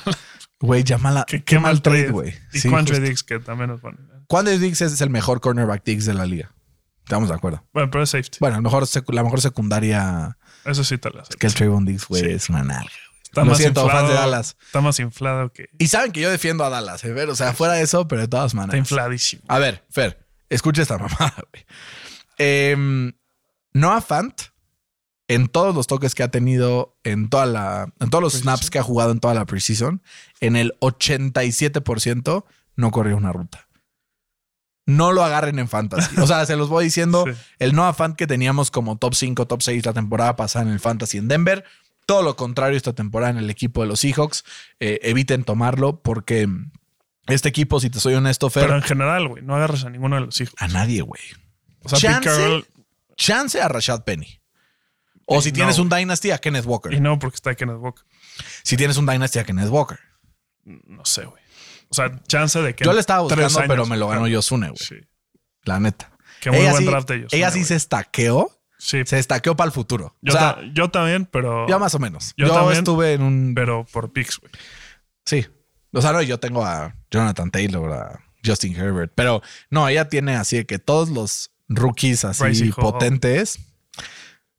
Güey, Jamal Qué mal trade, güey. Y Sí, Quandre. Dix, que también nos pone. Quandre Diggs es el mejor cornerback Diggs de la liga. Estamos de acuerdo. Bueno, pero es safety. Bueno, mejor la mejor secundaria Eso sí te lo es que el Trayvon Diggs, güey, Sí. es una nalga. Está Lo más siento, inflado, fans de Dallas. Está más inflado que. Y saben que yo defiendo a Dallas, ¿eh? Fer? O sea, fuera de eso, pero de todas Está maneras. infladísimo. A ver, Fer, escucha esta mamada, güey. Em, Noah Fant, en todos los toques que ha tenido, en toda la, en todos los snaps que ha jugado en toda la preseason, en el 87% no corrió una ruta. No lo agarren en fantasy. O sea, se los voy diciendo. Sí. El Noah Fant que teníamos como top 5, top 6 la temporada pasada en el fantasy en Denver. Todo lo contrario esta temporada en el equipo de los Seahawks. Eh, eviten tomarlo porque este equipo, si te soy honesto, Fer, Pero en general, güey, no agarras a ninguno de los hijos. a nadie, güey. O sea, Chance, Carroll- chance a Rashad Penny. O Y si no, tienes un. Dynasty a Kenneth Walker. Y no porque está Kenneth Walker. Si tienes un Dynasty a Kenneth Walker. No sé, güey. O sea, chance de que. Yo le estaba buscando, pero me lo ganó Yosune, güey. Sí. La neta. Qué muy ella buen sí, draft de ellos. Ella ¿no, sí se estaqueó. Sí, Se estaqueó para el futuro. yo, o sea, ta- yo también, pero. yo más o menos. yo Yo, también, estuve en un... Pero por picks, güey. Sí. O sea, no, yo tengo a Jonathan Taylor, a Justin Herbert. Pero no, ella tiene así de que todos los rookies así potentes.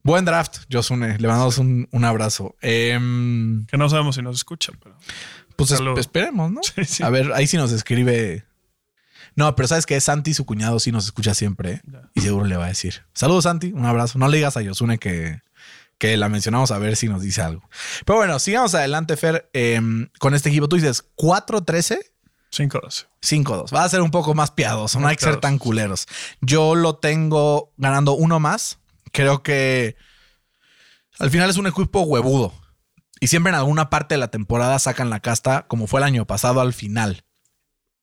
Buen draft, Josune. Le mandamos un, un abrazo. Em, Que no sabemos si nos escucha, pero. Pues es- esperemos, ¿no? Sí, sí. A ver, ahí sí nos escribe. No, pero sabes que Santi, su cuñado, sí nos escucha siempre ¿eh? Y seguro le va a decir. Saludos, Santi, un abrazo. No le digas a Yosune que, que la mencionamos a ver si nos dice algo. Pero bueno, sigamos adelante, Fer, em, con este equipo. Tú dices 4-13. 5-12. 5-2. Va a ser un poco más piadoso. No hay que ser tan culeros. Yo lo tengo ganando uno más. Creo que al final es un equipo huevudo. Y siempre en alguna parte de la temporada sacan la casta, como fue el año pasado al final.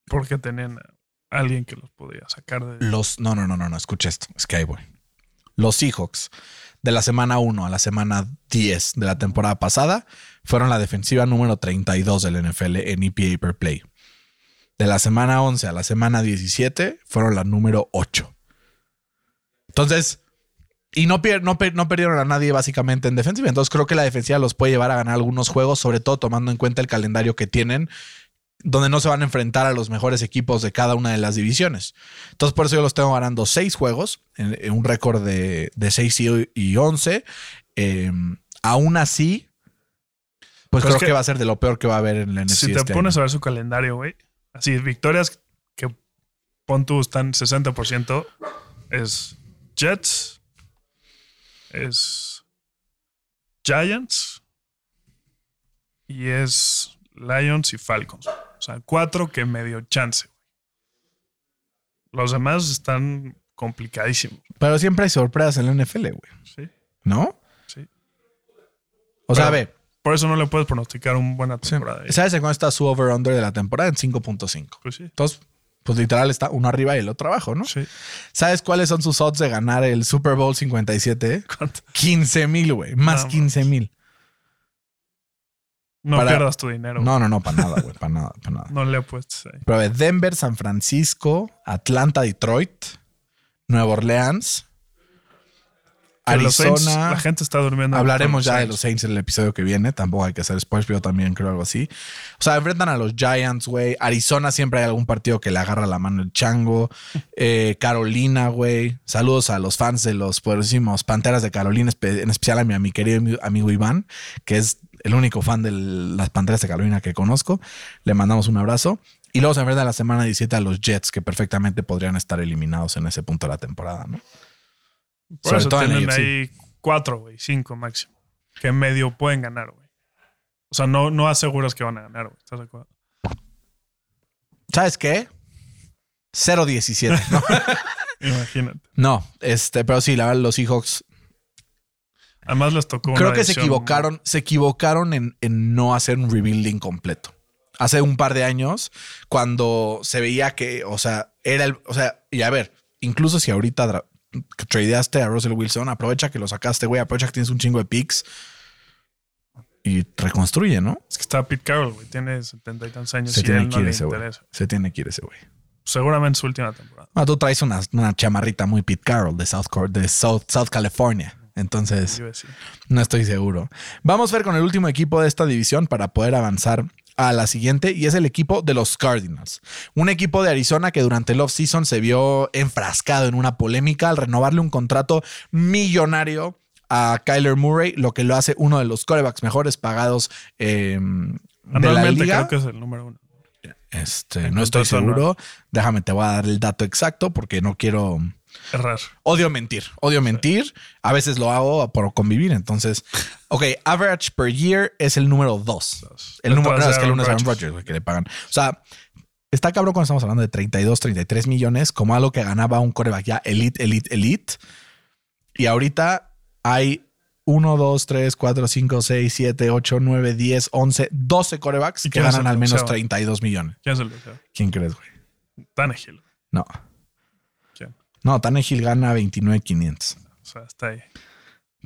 Porque tenían a alguien que los podía sacar de. Los. No, no, no, no, no. Escucha esto. Es que ahí voy. Los Seahawks de la semana 1 a la semana 10 de la temporada pasada fueron la defensiva número 32 del NFL en EPA per play. De la semana 11 a la semana 17 fueron la número 8. Entonces, y no, pier- no, per- no perdieron a nadie básicamente en defensiva. Entonces creo que la defensiva los puede llevar a ganar algunos juegos, sobre todo tomando en cuenta el calendario que tienen, donde no se van a enfrentar a los mejores equipos de cada una de las divisiones. Entonces por eso yo los tengo ganando seis juegos, en, en un récord de, de 6 y, y 11. Eh, aún así, pues Pero creo es que, que va a ser de lo peor que va a haber en la NFC. si te este pones año. a ver su calendario, güey. Así, victorias que pon tú están 60%. Es Jets. Es Giants. Y es Lions y Falcons. O sea, cuatro que medio chance. Los demás están complicadísimos. Pero siempre hay sorpresas en la NFL, güey. Sí, ¿No? sí. O sea, a ver, Por eso no le puedes pronosticar una buena temporada. ¿sabes en cuánto está su over-under de la temporada? En 5.5. Pues sí. Entonces, pues literal está uno arriba y el otro abajo, ¿no? Sí. ¿Sabes cuáles son sus odds de ganar el Super Bowl 57? ¿Cuánto? 15 mil, güey. Más No, 15 mil. No Para- pierdas tu dinero. No, no, no, para nada, güey, para nada, para nada. No le apuestes ahí. Pero a ver, Denver, San Francisco, Atlanta, Detroit, Nueva Orleans, Que los Saints, Arizona. la gente está durmiendo. Hablaremos ya de los Saints en el episodio que viene. Tampoco hay que hacer spoilers, pero también creo algo así. O sea, enfrentan a los Giants, güey. Arizona siempre hay algún partido que le agarra la mano el chango. Eh, Carolina, güey. Saludos a los fans de los poderosísimos Panteras de Carolina, en especial a mi, a mi querido ami- amigo Iván, que es el único fan de las Panteras de Carolina que conozco. Le mandamos un abrazo. Y luego se enfrentan la semana 17 a los Jets, que perfectamente podrían estar eliminados en ese punto de la temporada, ¿no? Por Sobre eso todo en tienen AFC. ahí cuatro, güey, cinco máximo. Que medio pueden ganar, güey. O sea, no, no aseguras que van a ganar, güey. ¿Estás de acuerdo? ¿Sabes qué? 0-17, ¿no? Imagínate. No, este, pero sí, la verdad, los Seahawks Además les tocó creo una que se equivocaron, se equivocaron en, en no hacer un rebuilding completo. Hace un par de años, cuando se veía que, o sea, era el, o sea, y a ver, incluso si ahorita tradeaste a Russell Wilson, aprovecha que lo sacaste, güey, aprovecha que tienes un chingo de picks y reconstruye, ¿no? Es que está Pete Carroll, güey. Tiene setenta y tantos años Se y tiene él que no ir le ese güey. Se tiene que ir ese güey. Seguramente su última temporada. Ah, tú traes una, una chamarrita muy Pete Carroll de South, de South, South California. Entonces. No estoy seguro. Vamos a ver con el último equipo de esta división para poder avanzar a la siguiente y es el equipo de los Cardinals. Un equipo de Arizona que durante el offseason se vio enfrascado en una polémica al renovarle un contrato millonario a Kyler Murray, lo que lo hace uno de los corebacks mejores pagados eh, de la liga. creo que es el número uno. Este, no estoy seguro. Déjame, te voy a dar el dato exacto porque no quiero... Errar. Odio mentir, odio mentir. A veces lo hago por convivir. Entonces, ok, average per year es el número dos. El número es que el uno es Aaron Rodgers. Que le pagan. O sea, está cabrón cuando estamos hablando de 32, 33 millones, como algo que ganaba un coreback ya elite, elite, elite. Y ahorita hay 1, 2, 3, 4, 5, 6, 7, 8, 9, 10, 11, 12 corebacks ¿Y que ganan al menos boxeador? 32 millones. ¿Quién crees, güey? Tannehill. No. No, Tannehill gana 29,500. O sea, está ahí.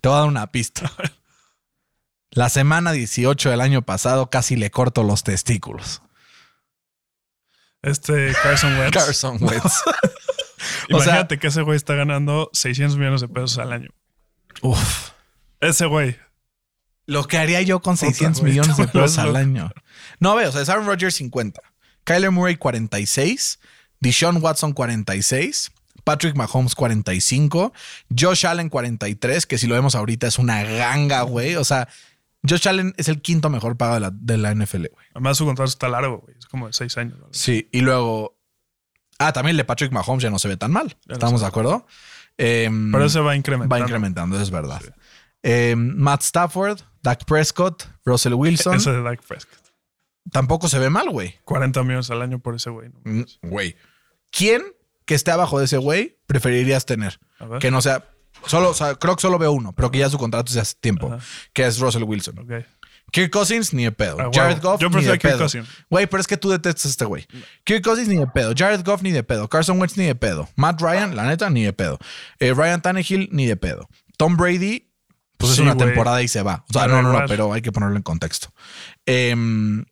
Te voy a dar una pista. La semana 18 del año pasado casi le corto los testículos. Este Carson Wentz. Carson Wentz. O sea- Imagínate que ese güey está ganando 600 millones de pesos al año. Uf. Ese güey. Lo que haría yo con 600 güey, millones de pesos al año. No veo, o sea, es Aaron Rodgers 50, Kyler Murray 46, Deshaun Watson 46, Patrick Mahomes 45, Josh Allen 43, que si lo vemos ahorita es una ganga, güey. O sea, Josh Allen es el quinto mejor pagado de la, de la NFL, güey. Además, su contrato está largo, güey. Es como de 6 años. Sí, y luego. Ah, también el de Patrick Mahomes ya no se ve tan mal. Ya ¿Estamos se de acuerdo? Em, Pero ese va incrementando. va incrementando, es verdad. Em, Matt Stafford, Dak Prescott, Russell Wilson. Ese de Dak Prescott. Tampoco se ve mal, güey. 40 millones al año por ese güey. ¿no? Mm, Güey. ¿Quién que esté abajo de ese güey preferirías tener? Que no sea. Solo, o sea, creo que solo veo uno, pero que ya su contrato de hace tiempo, Ajá. que es Russell Wilson. Ok. Kirk Cousins, ni de pedo. Ah, Jared. Goff, Yo ni prefiero de a Kirk pedo. Cousins. Güey, pero es que tú detestas a este güey. Kirk Cousins, ni de pedo. Jared Goff, ni de pedo. Carson Wentz, ni de pedo. Matt Ryan, la neta, ni de pedo. Eh, Ryan Tannehill, ni de pedo. Tom Brady, pues es una temporada y se va. O sea, no, no, no, pero hay que ponerlo en contexto. Em,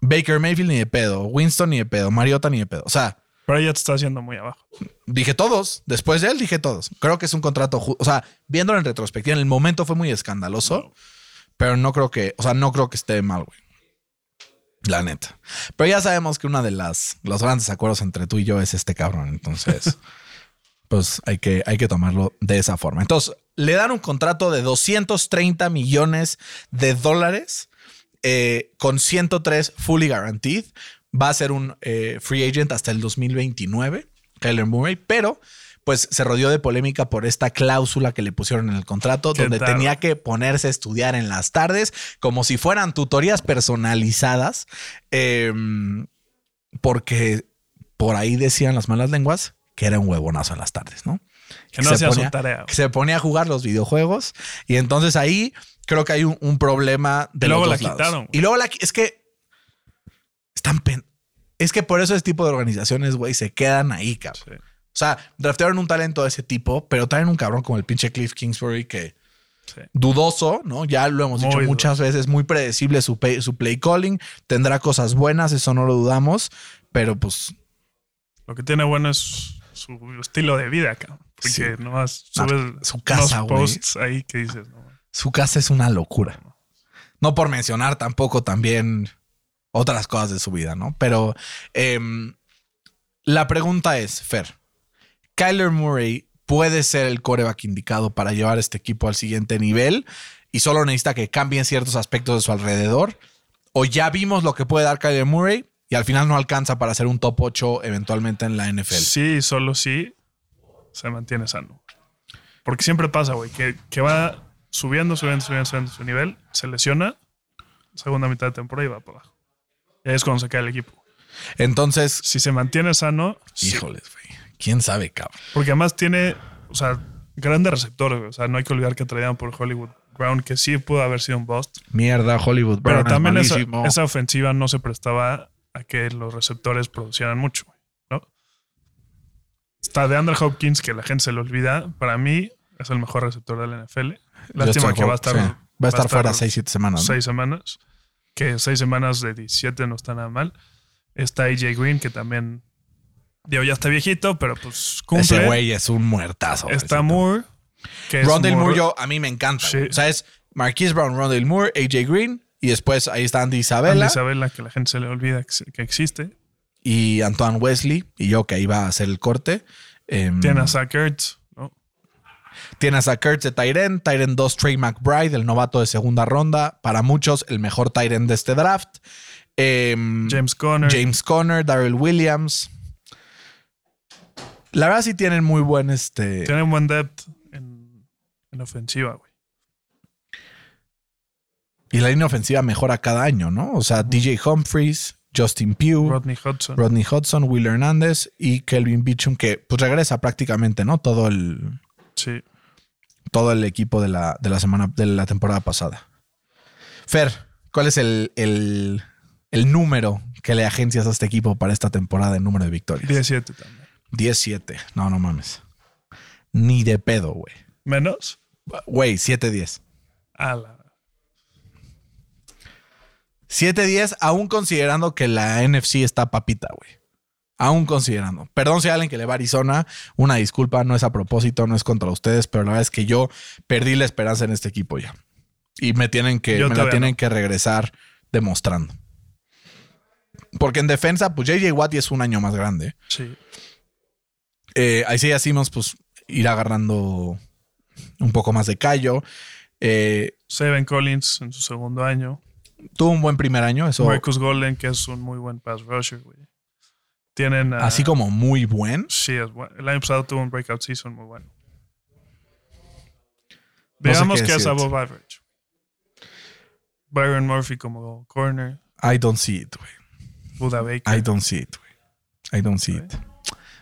Baker Mayfield, ni de pedo. Winston, ni de pedo. Mariota, ni de pedo. O sea, Pero ya te está haciendo muy abajo. Dije todos. Después de él dije todos. Creo que es un contrato. O sea, viéndolo en retrospectiva, en el momento fue muy escandaloso. Pero no creo que, o sea, no creo que esté mal, güey. La neta. Pero ya sabemos que una de las los grandes acuerdos entre tú y yo es este cabrón. Entonces, pues hay que, hay que tomarlo de esa forma. Entonces, le dan un contrato de 230 millones de dólares eh, con 103 fully guaranteed. Va a ser un eh, free agent hasta el 2029, Kyler Murray, pero pues se rodeó de polémica por esta cláusula que le pusieron en el contrato, ¿Qué donde tenía que ponerse a estudiar en las tardes como si fueran tutorías personalizadas, eh, porque por ahí decían las malas lenguas que era un huevonazo en las tardes, ¿no? Que no hacía su tarea, que se ponía a jugar los videojuegos y entonces ahí creo que hay un, un problema de Y luego los la dos lados. quitaron, güey. Y luego la es que están pen- es que por eso ese tipo de organizaciones, güey, se quedan ahí, cabrón. Sí. O sea, draftearon un talento de ese tipo, pero traen un cabrón como el pinche Cliff Kingsbury que Sí. dudoso, ¿no? Ya lo hemos Muy dicho dudoso. muchas veces, muy predecible su, pe- su play calling, tendrá cosas buenas, eso no lo dudamos, pero pues Lo que tiene bueno es su estilo de vida, cabrón. Porque Sí. nomás subes su casa, unos posts ahí que dices, no. su casa es una locura. No por mencionar tampoco también otras cosas de su vida, ¿no? Pero em, la pregunta es, Fer, ¿Kyler Murray puede ser el coreback indicado para llevar este equipo al siguiente nivel y solo necesita que cambien ciertos aspectos de su alrededor? ¿O ya vimos lo que puede dar Kyler Murray y al final no alcanza para ser un top 8 eventualmente en la NFL? Sí, solo sí se mantiene sano. Porque siempre pasa, güey, que, que va subiendo, subiendo, subiendo, subiendo su nivel, se lesiona, segunda mitad de temporada y va para abajo. Es cuando se cae el equipo. Entonces, Si se mantiene sano, híjoles, güey. ¿Quién sabe, cabrón? Porque además tiene, o sea, grandes receptores, güey. O sea, no hay que olvidar que traían por Hollywood Brown, que sí pudo haber sido un bust. Mierda, Hollywood. Pero Brown es también esa, ofensiva no se prestaba a que los receptores producieran mucho, güey, ¿no? Está de Andrew Hopkins, que la gente se le olvida. Para mí es el mejor receptor de la NFL. Lástima que va a estar, sí. Va a estar fuera 6-7 semanas. ¿no? seis semanas. Que seis semanas de 17 no está nada mal. Está AJ Green, que también, digo, ya está viejito, pero pues cumple. Ese güey es un muertazo. Está Moore. Que es Rondale Moore- Moore, yo, a mí me encanta. Sí. O sea, es Marquise Brown, Rondale Moore, AJ Green y después ahí está Andy Isabella Andy Isabella, que la gente se le olvida que, que existe. y Antoine Wesley y yo que iba a hacer el corte. Em, Tiene a Zach Ertz, ¿no? Tienes a Kurtz de Tyren, Tyren 2, Trey McBride, el novato de segunda ronda. Para muchos, el mejor Tyren de este draft. Em, James Conner. James Conner, Darrell Williams. La verdad sí tienen muy buen este. Tiene un buen depth en, en ofensiva, güey. Y la línea ofensiva mejora cada año, ¿no? O sea, DJ Humphries, Justin Pugh, Rodney Hudson. Rodney Hudson, Will Hernández y Kelvin Beecham, que pues regresa prácticamente, ¿no? Todo el, Sí. Todo el equipo de la, de la semana, de la temporada pasada. Fer, ¿cuál es el, el, el número que le agencias a este equipo para esta temporada en número de victorias? 17 también. 17. No, no mames. Ni de pedo, güey. ¿Menos? Güey, 7-10. A la. 7-10, aún considerando que la NFC está papita, güey. Aún considerando. Perdón si hay alguien que le va a Arizona. Una disculpa, no es a propósito, no es contra ustedes, pero la verdad es que yo perdí la esperanza en este equipo ya. Y me tienen que, Yo me la tienen no. que regresar demostrando. Porque en defensa, pues JJ Watt es un año más grande. Sí. Eh, Isaiah Simmons, pues ir agarrando un poco más de callo. Eh, Seven Collins en su segundo año. tuvo un buen primer año, eso Marcus Golden, que es un muy buen pass rusher, güey. Tienen. así como muy buen. Sí, es bueno. El año pasado tuvo un breakout season muy bueno. No sé Veamos qué es above average. Byron Murphy como corner. I don't see it, güey. Buda Baker. I don't see it, güey. I don't see it.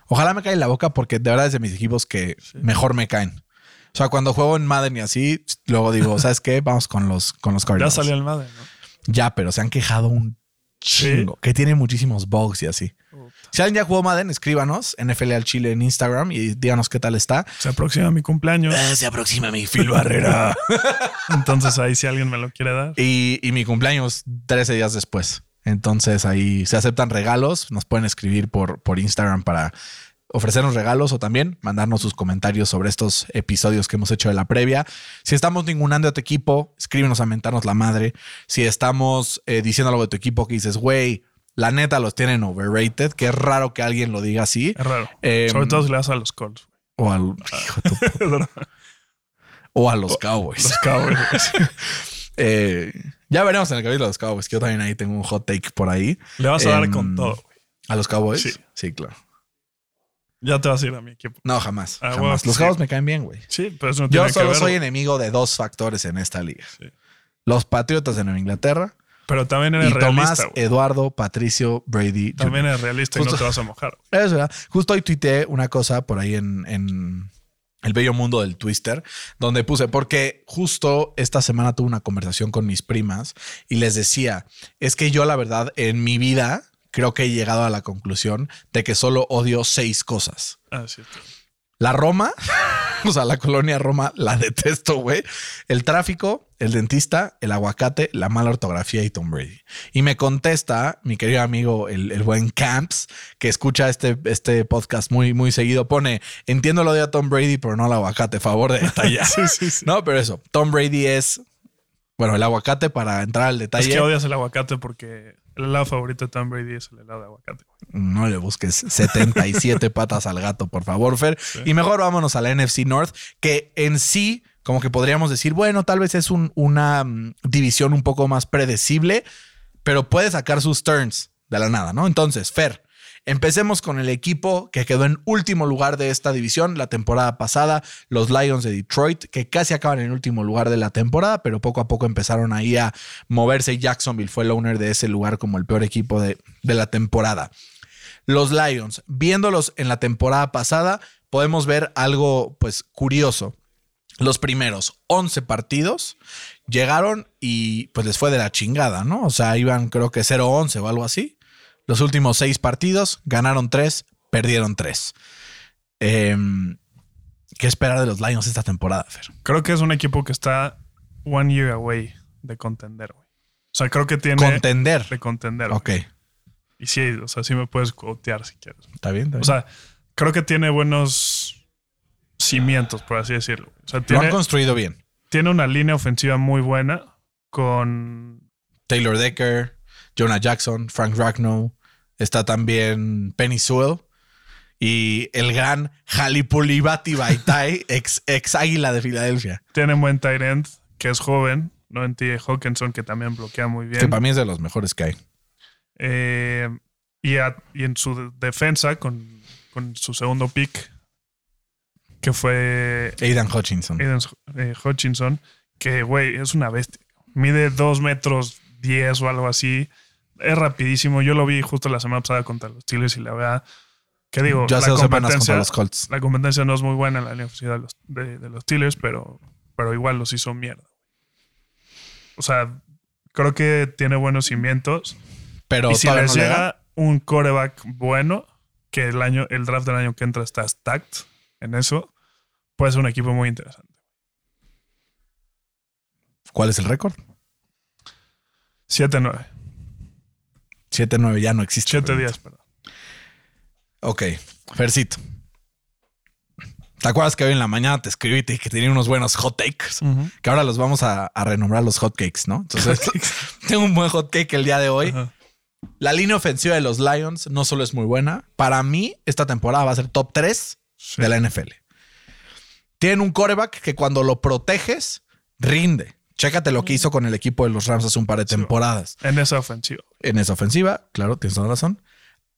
Ojalá me caiga en la boca porque de verdad es de mis equipos que mejor me caen. O sea, cuando juego en Madden y así, luego digo, ¿sabes qué? Vamos con los, con los ya Cardinals. salió el Madden, ¿no? Ya, pero se han quejado un chingo. Que tiene muchísimos bugs y así. Si alguien ya jugó Madden, escríbanos NFL al Chile en Instagram y díganos qué tal está. Se aproxima mi cumpleaños. Eh, se aproxima mi Phil Barrera. Entonces ahí si alguien me lo quiere dar. y, y mi cumpleaños 13 días después. Entonces ahí se aceptan regalos. Nos pueden escribir por, por Instagram para ofrecernos regalos o también mandarnos sus comentarios sobre estos episodios que hemos hecho de la previa. Si estamos ningunando a tu equipo, escríbenos a mentarnos la madre. Si estamos eh, diciendo algo de tu equipo que dices, güey, la neta los tienen overrated, que es raro que alguien lo diga así. Es raro. Em, Sobre todo si le das a los Colts. O, al, o a los Cowboys. Los Cowboys. Eh, ya veremos en el capítulo de los Cowboys, que yo también ahí tengo un hot take por ahí. Le vas a dar Em, con todo. güey. ¿A los Cowboys? Sí. Sí, claro. Ya te vas a ir a mi equipo. No, jamás. Ah, jamás. bueno, los sí. Cowboys me caen bien, güey. Sí, pero eso no Yo que solo ver. soy enemigo de dos factores en esta liga. Sí. Los Patriotas de Nueva Inglaterra Pero también eres y Tomás realista. güey. Eduardo Patricio Brady. También Jr. eres realista y no te vas a mojar. güey. Es verdad. Justo hoy tuiteé una cosa por ahí en, en el bello mundo del Twister, donde puse, porque justo esta semana tuve una conversación con mis primas y les decía, es que yo la verdad en mi vida creo que he llegado a la conclusión de que solo odio seis cosas. Ah, cierto. La Roma, o sea, la colonia Roma la detesto, güey. El tráfico, el dentista, el aguacate, la mala ortografía y Tom Brady. Y me contesta mi querido amigo, el, el buen Camps, que escucha este, este podcast muy, muy seguido. Pone, entiendo lo de a Tom Brady, pero no al aguacate. Favor de detallar. Sí, sí, sí. No, pero eso. Tom Brady es, bueno, el aguacate para entrar al Es detalle. que odias el aguacate porque el helado favorito de Tom Brady es el helado de aguacate. No le busques 77 patas al gato, por favor, Fer. Y mejor vámonos a la NFC North, que en sí, como que podríamos decir, bueno, tal vez es un- una mm, división un poco más predecible, pero puede sacar sus turns de la nada, ¿no? Entonces, Fer, empecemos con el equipo que quedó en último lugar de esta división la temporada pasada, los Lions de Detroit, que casi acaban en último lugar de la temporada, pero poco a poco empezaron ahí a moverse Jacksonville fue el owner de ese lugar como el peor equipo de, de la temporada. Los Lions, viéndolos en la temporada pasada, podemos ver algo pues curioso. Los primeros 11 partidos llegaron y pues les fue de la chingada, ¿no? O sea, iban creo que 0-11 o algo así. Los últimos seis partidos ganaron tres, perdieron tres. Em, ¿Qué esperar de los Lions esta temporada, Fer? Creo que es un equipo que está one year away de contender, güey. O sea, creo que tiene Contender. de contender. güey. Ok, Y sí, o sea, sí me puedes cotear si quieres. está bien. está bien. O sea, creo que tiene buenos cimientos, por así decirlo. O sea, Lo han construido bien. tiene una línea ofensiva muy buena con Taylor Decker, Jonah Jackson, Frank Ragnow. Está también Penny Sewell. Y el gran Halipulibati Baitai, ex, ex águila de Filadelfia. tiene un buen tight end que es joven, no en T. Hawkinson que también bloquea muy bien. Que para mí es de los mejores que hay. Eh, y, a- y en su de- defensa, con, con su segundo pick, que fue Aidan Hutchinson. Aiden eh, Hutchinson, que, güey, es una bestia. Mide 2 metros 10 o algo así. Es rapidísimo. Yo lo vi justo la semana pasada contra los Steelers y la verdad, que digo, Ya hace la competencia, contra los Colts. la competencia no es muy buena en la ofensiva de los, de, de los Steelers, pero, pero igual los hizo mierda. O sea, creo que tiene buenos cimientos. Pero Y si les no llega un coreback bueno, que el año, el draft del año que entra está stacked en eso, puede ser un equipo muy interesante. ¿Cuál es el récord? 7-9. 7-9 ya no existe. 7 ¿verdad? días, perdón. Ok, Fercito. ¿Te acuerdas que hoy en la mañana te escribí y te dije que tenía unos buenos hot takes? Que ahora los vamos a, a renombrar los hot cakes, ¿no? Entonces, tengo un buen hot cake el día de hoy. La línea ofensiva de los Lions no solo es muy buena, para mí esta temporada va a ser top 3 Sí. de la NFL. Tienen un coreback que cuando lo proteges, rinde. Chécate lo que hizo con el equipo de los Rams hace un par de temporadas. En esa ofensiva. En esa ofensiva, claro, tienes toda razón.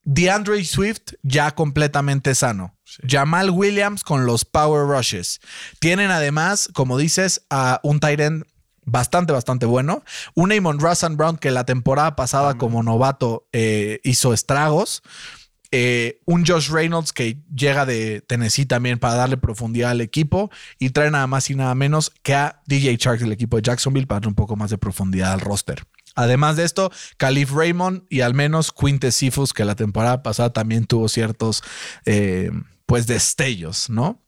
DeAndre Swift ya completamente sano. Jamal Williams con los power rushes. Tienen además, como dices, a un tight end bastante, bastante bueno. Un Amon Russell Brown que la temporada pasada como novato eh, hizo estragos. Eh, un Josh Reynolds que llega de Tennessee también para darle profundidad al equipo y trae nada más y nada menos que a DJ Chark del equipo de Jacksonville para darle un poco más de profundidad al roster. Además de esto, Calif Raymond y al menos Quintes Sifus, que la temporada pasada también tuvo ciertos eh, pues destellos, ¿no?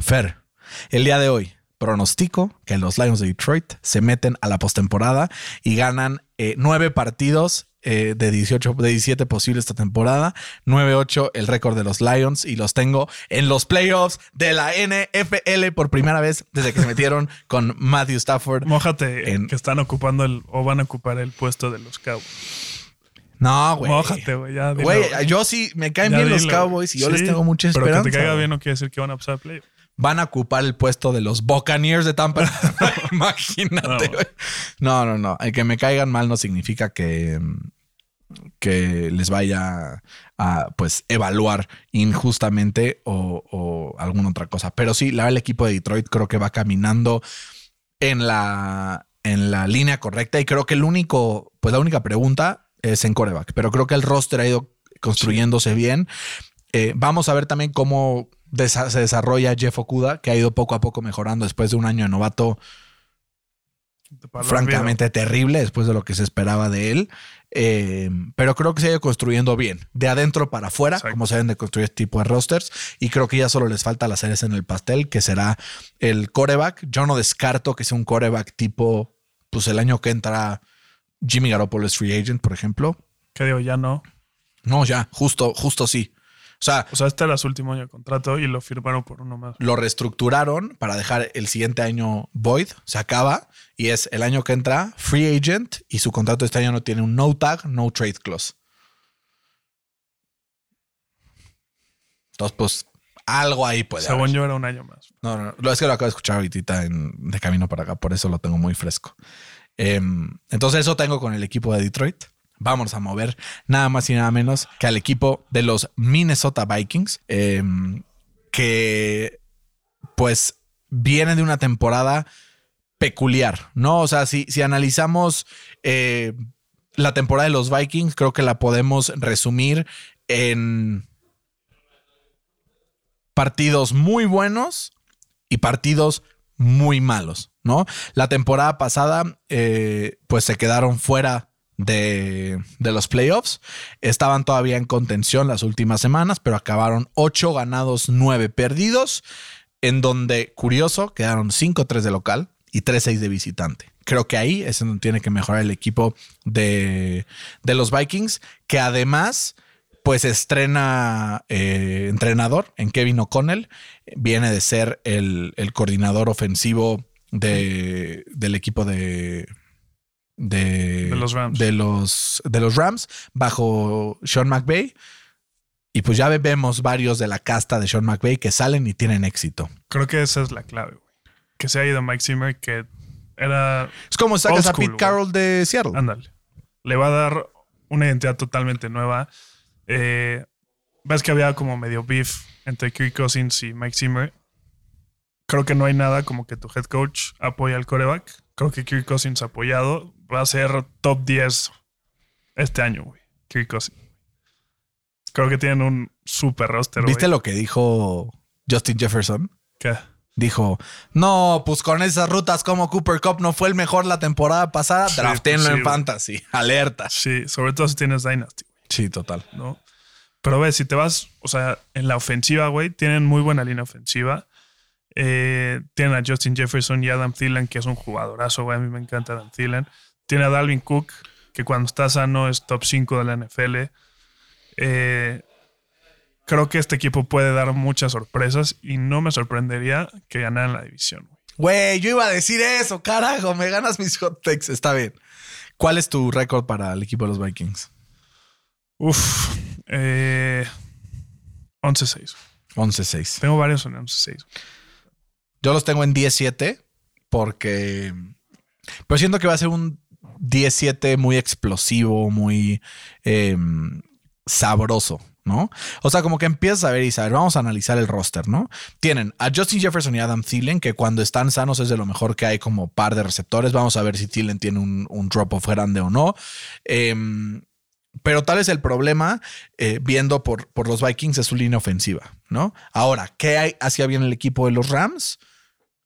Fer, el día de hoy pronostico que los Lions de Detroit se meten a la postemporada y ganan eh, nueve partidos eh, de 18, de 17 posibles esta temporada. 9-8 el récord de los Lions y los tengo en los playoffs de la NFL por primera vez desde que se metieron con Matthew Stafford. Mójate En- que están ocupando el o van a ocupar el puesto de los Cowboys. No, güey. Mójate, güey. Güey, yo sí me caen Ya bien los Cowboys y yo Sí, les tengo mucha Pero esperanza. que te caiga bien no quiere decir que van a pasar play. Van a ocupar el puesto de los Buccaneers de Tampa. Imagínate, No. No, no, no. El que me caigan mal no significa que, que les vaya a pues evaluar injustamente o, o alguna otra cosa. Pero sí, la el equipo de Detroit creo que va caminando en la, en la línea correcta. Y creo que el único, pues la única pregunta es en coreback. Pero creo que el roster ha ido construyéndose bien. Eh, vamos a ver también cómo desa- se desarrolla Jeff Okuda, que ha ido poco a poco mejorando después de un año de novato francamente terrible después de lo que se esperaba de él. Eh, pero creo que se ha ido construyendo bien, de adentro para afuera, Exacto. como se deben de construir este tipo de rosters. Y creo que ya solo les falta las cereza en el pastel, que será el coreback. Yo no descarto que sea un coreback tipo, pues el año que entra Jimmy Garoppolo es free agent, por ejemplo. Que digo, ya no. No, ya, justo, justo sí. O sea, O sea, este era su último año de contrato y lo firmaron por uno más. lo reestructuraron para dejar el siguiente año void, se acaba y es el año que entra free agent y su contrato este año no tiene un no tag, no trade clause. Entonces, pues algo ahí puede Según haber. yo era un año más. No, no, no, es que lo acabo de escuchar ahorita en, de camino para acá, por eso lo tengo muy fresco. Em, entonces, eso tengo con el equipo de Detroit. Vamos a mover nada más y nada menos que al equipo de los Minnesota Vikings, em, que pues viene de una temporada peculiar, ¿no? O sea, si, si analizamos eh, la temporada de los Vikings, creo que la podemos resumir en partidos muy buenos y partidos muy malos, ¿no? La temporada pasada, eh, pues se quedaron fuera de, de, los playoffs. Estaban todavía en contención las últimas semanas, pero acabaron 8 ganados, 9 perdidos, en donde, curioso, quedaron 5-3 de local y 3-6 de visitante. Creo que ahí es donde tiene que mejorar el equipo de, de los Vikings, que además pues estrena eh, entrenador en Kevin O'Connell. Viene de ser el, el coordinador ofensivo de, del equipo de, de, De los Rams. De los, de los Rams bajo Sean McVay. Y pues ya vemos varios de la casta de Sean McVay que salen y tienen éxito. Creo que esa es la clave, güey. Que se ha ido Mike Zimmer, que era. Es como sacas a Pete Carroll de Seattle. Ándale. Le va a dar una identidad totalmente nueva. Eh, ves que había como medio beef entre Kirk Cousins y Mike Zimmer. Creo que no hay nada como que tu head coach apoya al coreback. Creo que Kirk Cousins apoyado va a ser top 10 este año, güey. Kirk Cousins. Creo que tienen un super roster. ¿Viste güey. lo que dijo Justin Jefferson? ¿Qué? Dijo, no, pues con esas rutas como Cooper Cup no fue el mejor la temporada pasada, Sí, draftenlo pues sí, en güey. fantasy. Alerta. Sí, sobre todo si tienes Dynasty. Sí, total. ¿no? Pero ves, si te vas, o sea, en la ofensiva, güey, tienen muy buena línea ofensiva. Eh, tienen a Justin Jefferson y Adam Thielen, que es un jugadorazo, güey. A mí me encanta Adam Thielen. Tiene a Dalvin Cook, que cuando está sano es top 5 de la NFL. Eh, creo que este equipo puede dar muchas sorpresas y no me sorprendería que ganaran la división, güey. Yo iba a decir eso, carajo, me ganas mis hot takes. Está bien. ¿Cuál es tu récord para el equipo de los Vikings? Uf, eh, 11-6. 11-6. Tengo varios en 11-6. Yo los tengo en 17 porque... Pero siento que va a ser un 17 muy explosivo, muy eh, sabroso, ¿no? O sea, como que empiezas a ver y saber, vamos a analizar el roster, ¿no? Tienen a Justin Jefferson y Adam Thielen, que cuando están sanos es de lo mejor que hay como par de receptores. Vamos a ver si Thielen tiene un, drop-off grande o no. Eh, pero tal vez el problema, eh, viendo por, por los Vikings, es su línea ofensiva, ¿no? Ahora, ¿qué hay, hacía bien el equipo de los Rams?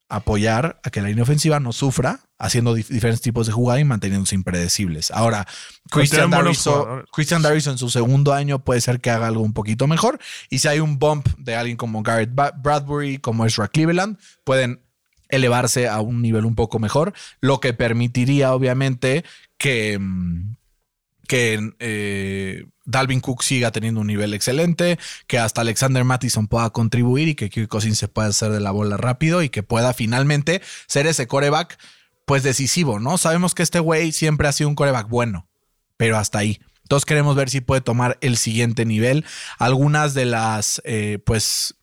Apoyar a que la línea ofensiva no sufra, haciendo dif- diferentes tipos de jugada y manteniéndose impredecibles. Ahora, Christian jugadores. Christian en su segundo año puede ser que haga algo un poquito mejor. Y si hay un bump de alguien como Garrett Bradbury, como Ezra Cleveland, pueden elevarse a un nivel un poco mejor, lo que permitiría obviamente que, mm, que eh, Dalvin Cook siga teniendo un nivel excelente, que hasta Alexander Mattison pueda contribuir y que Kirk Cousins se pueda hacer de la bola rápido y que pueda finalmente ser ese coreback pues decisivo, ¿no? Sabemos que este güey siempre ha sido un coreback bueno, pero hasta ahí. Entonces queremos ver si puede tomar el siguiente nivel. Algunas de las, eh, pues,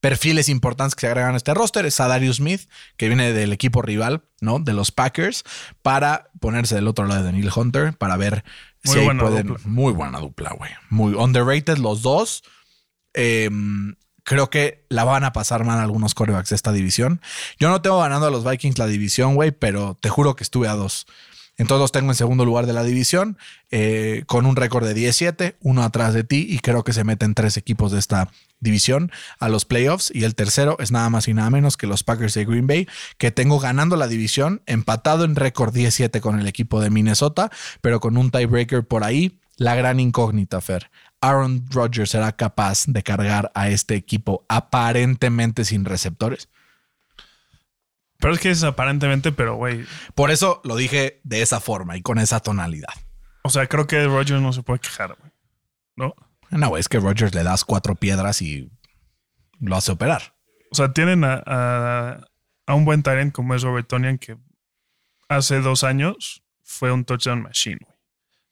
perfiles importantes que se agregan a este roster es a Darius Smith, que viene del equipo rival, ¿no? De los Packers, para ponerse del otro lado de Daniel Hunter, para ver Muy ahí buena pueden. dupla. Muy buena dupla, güey. Muy underrated los dos. Eh, creo que la van a pasar mal algunos corebacks de esta división. Yo no tengo ganando a los Vikings la división, güey, pero te juro que estuve a dos. Entonces tengo en segundo lugar de la división, eh, con un récord de 17, uno atrás de ti, y creo que se meten tres equipos de esta división a los playoffs. Y el tercero es nada más y nada menos que los Packers de Green Bay, que tengo ganando la división, empatado en récord 17 con el equipo de Minnesota, pero con un tiebreaker por ahí. La gran incógnita, Fer. Aaron Rodgers será capaz de cargar a este equipo aparentemente sin receptores. Pero es que es aparentemente, pero güey. Por eso lo dije de esa forma y con esa tonalidad. O sea, creo que Rodgers no se puede quejar, güey. ¿No? No, es que Rodgers le das cuatro piedras y lo hace operar. O sea, tienen a, a- a un buen talent como es Robert Tonian, que hace dos años fue un touchdown machine, güey.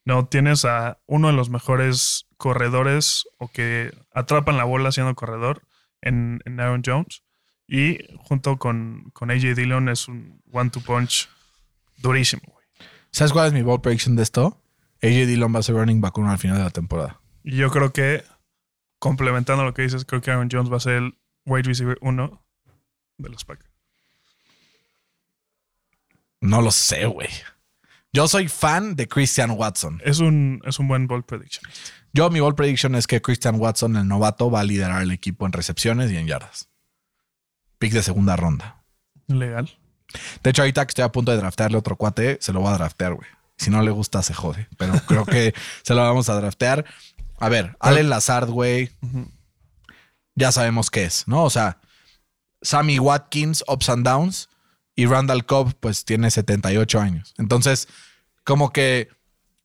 No, tienes a uno de los mejores corredores o que atrapan la bola siendo corredor en, en Aaron Jones. Y junto con, con AJ Dillon es un one-two punch durísimo, güey. ¿Sabes cuál es mi ball prediction de esto? AJ Dillon va a ser running back uno al final de la temporada. Y yo creo que, complementando lo que dices, creo que Aaron Jones va a ser el wide receiver uno de los Packers. No lo sé, güey. Yo soy fan de Christian Watson. Es un, es un buen ball prediction. Yo, mi ball prediction es que Christian Watson, el novato, va a liderar el equipo en recepciones y en yardas. Pick de segunda ronda. Legal. De hecho, ahorita que estoy a punto de draftearle otro cuate, se lo voy a draftear, güey. Si no le gusta, se jode. Pero creo que se lo vamos a draftear. A ver, Allen Lazard, güey. Ya sabemos qué es, ¿no? O sea, Sammy Watkins, ups and downs. Y Randall Cobb, pues tiene 78 años. Entonces, como que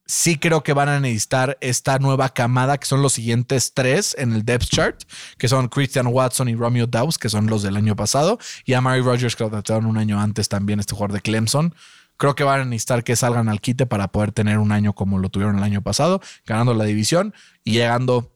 sí creo que van a necesitar esta nueva camada, que son los siguientes tres en el depth chart, que son Christian Watson y Romeo Dawes, que son los del año pasado, y a Mary Rogers, que lo trataron un año antes también, este jugador de Clemson. Creo que van a necesitar que salgan al quite para poder tener un año como lo tuvieron el año pasado, ganando la división y llegando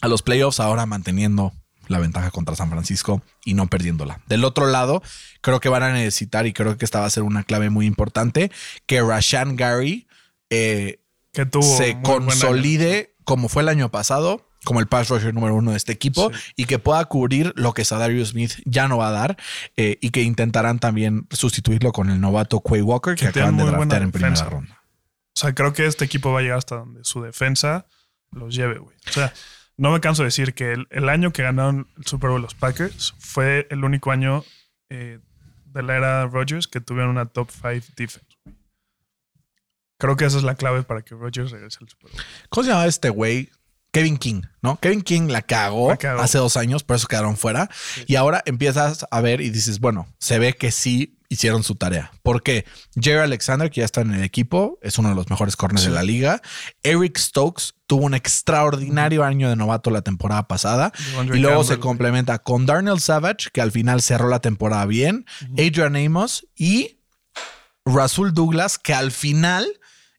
a los playoffs, ahora manteniendo la ventaja contra San Francisco y no perdiéndola. Del otro lado, creo que van a necesitar, y creo que esta va a ser una clave muy importante, que Rashan Gary eh, Que tuvo se consolide como fue el año pasado, como el pass rusher número uno de este equipo Sí. y que pueda cubrir lo que Sadarius Smith ya no va a dar eh, y que intentarán también sustituirlo con el novato Quay Walker que, acaban de draftear en primera ronda. O sea, creo que este equipo va a llegar hasta donde su defensa los lleve, güey. O sea, no me canso de decir que el, el año que ganaron el Super Bowl los Packers fue el único año eh, de la era Rodgers que tuvieron una top 5 defense. Creo que esa es la clave para que Rodgers regrese al Super Bowl. ¿Cómo se llamaba este güey? Kevin King, ¿no? Kevin King la cagó, La cagó. hace dos años, por eso quedaron fuera. Y ahora empiezas a ver y dices, bueno, se ve que sí hicieron su tarea. Porque Jerry Alexander, que ya está en el equipo, es uno de los mejores corners Sí. de la liga. Eric Stokes tuvo un extraordinario año de novato la temporada pasada. Y luego se Campbell, complementa con Darnell Savage, que al final cerró la temporada bien. Adrian Amos y Rasul Douglas, que al final,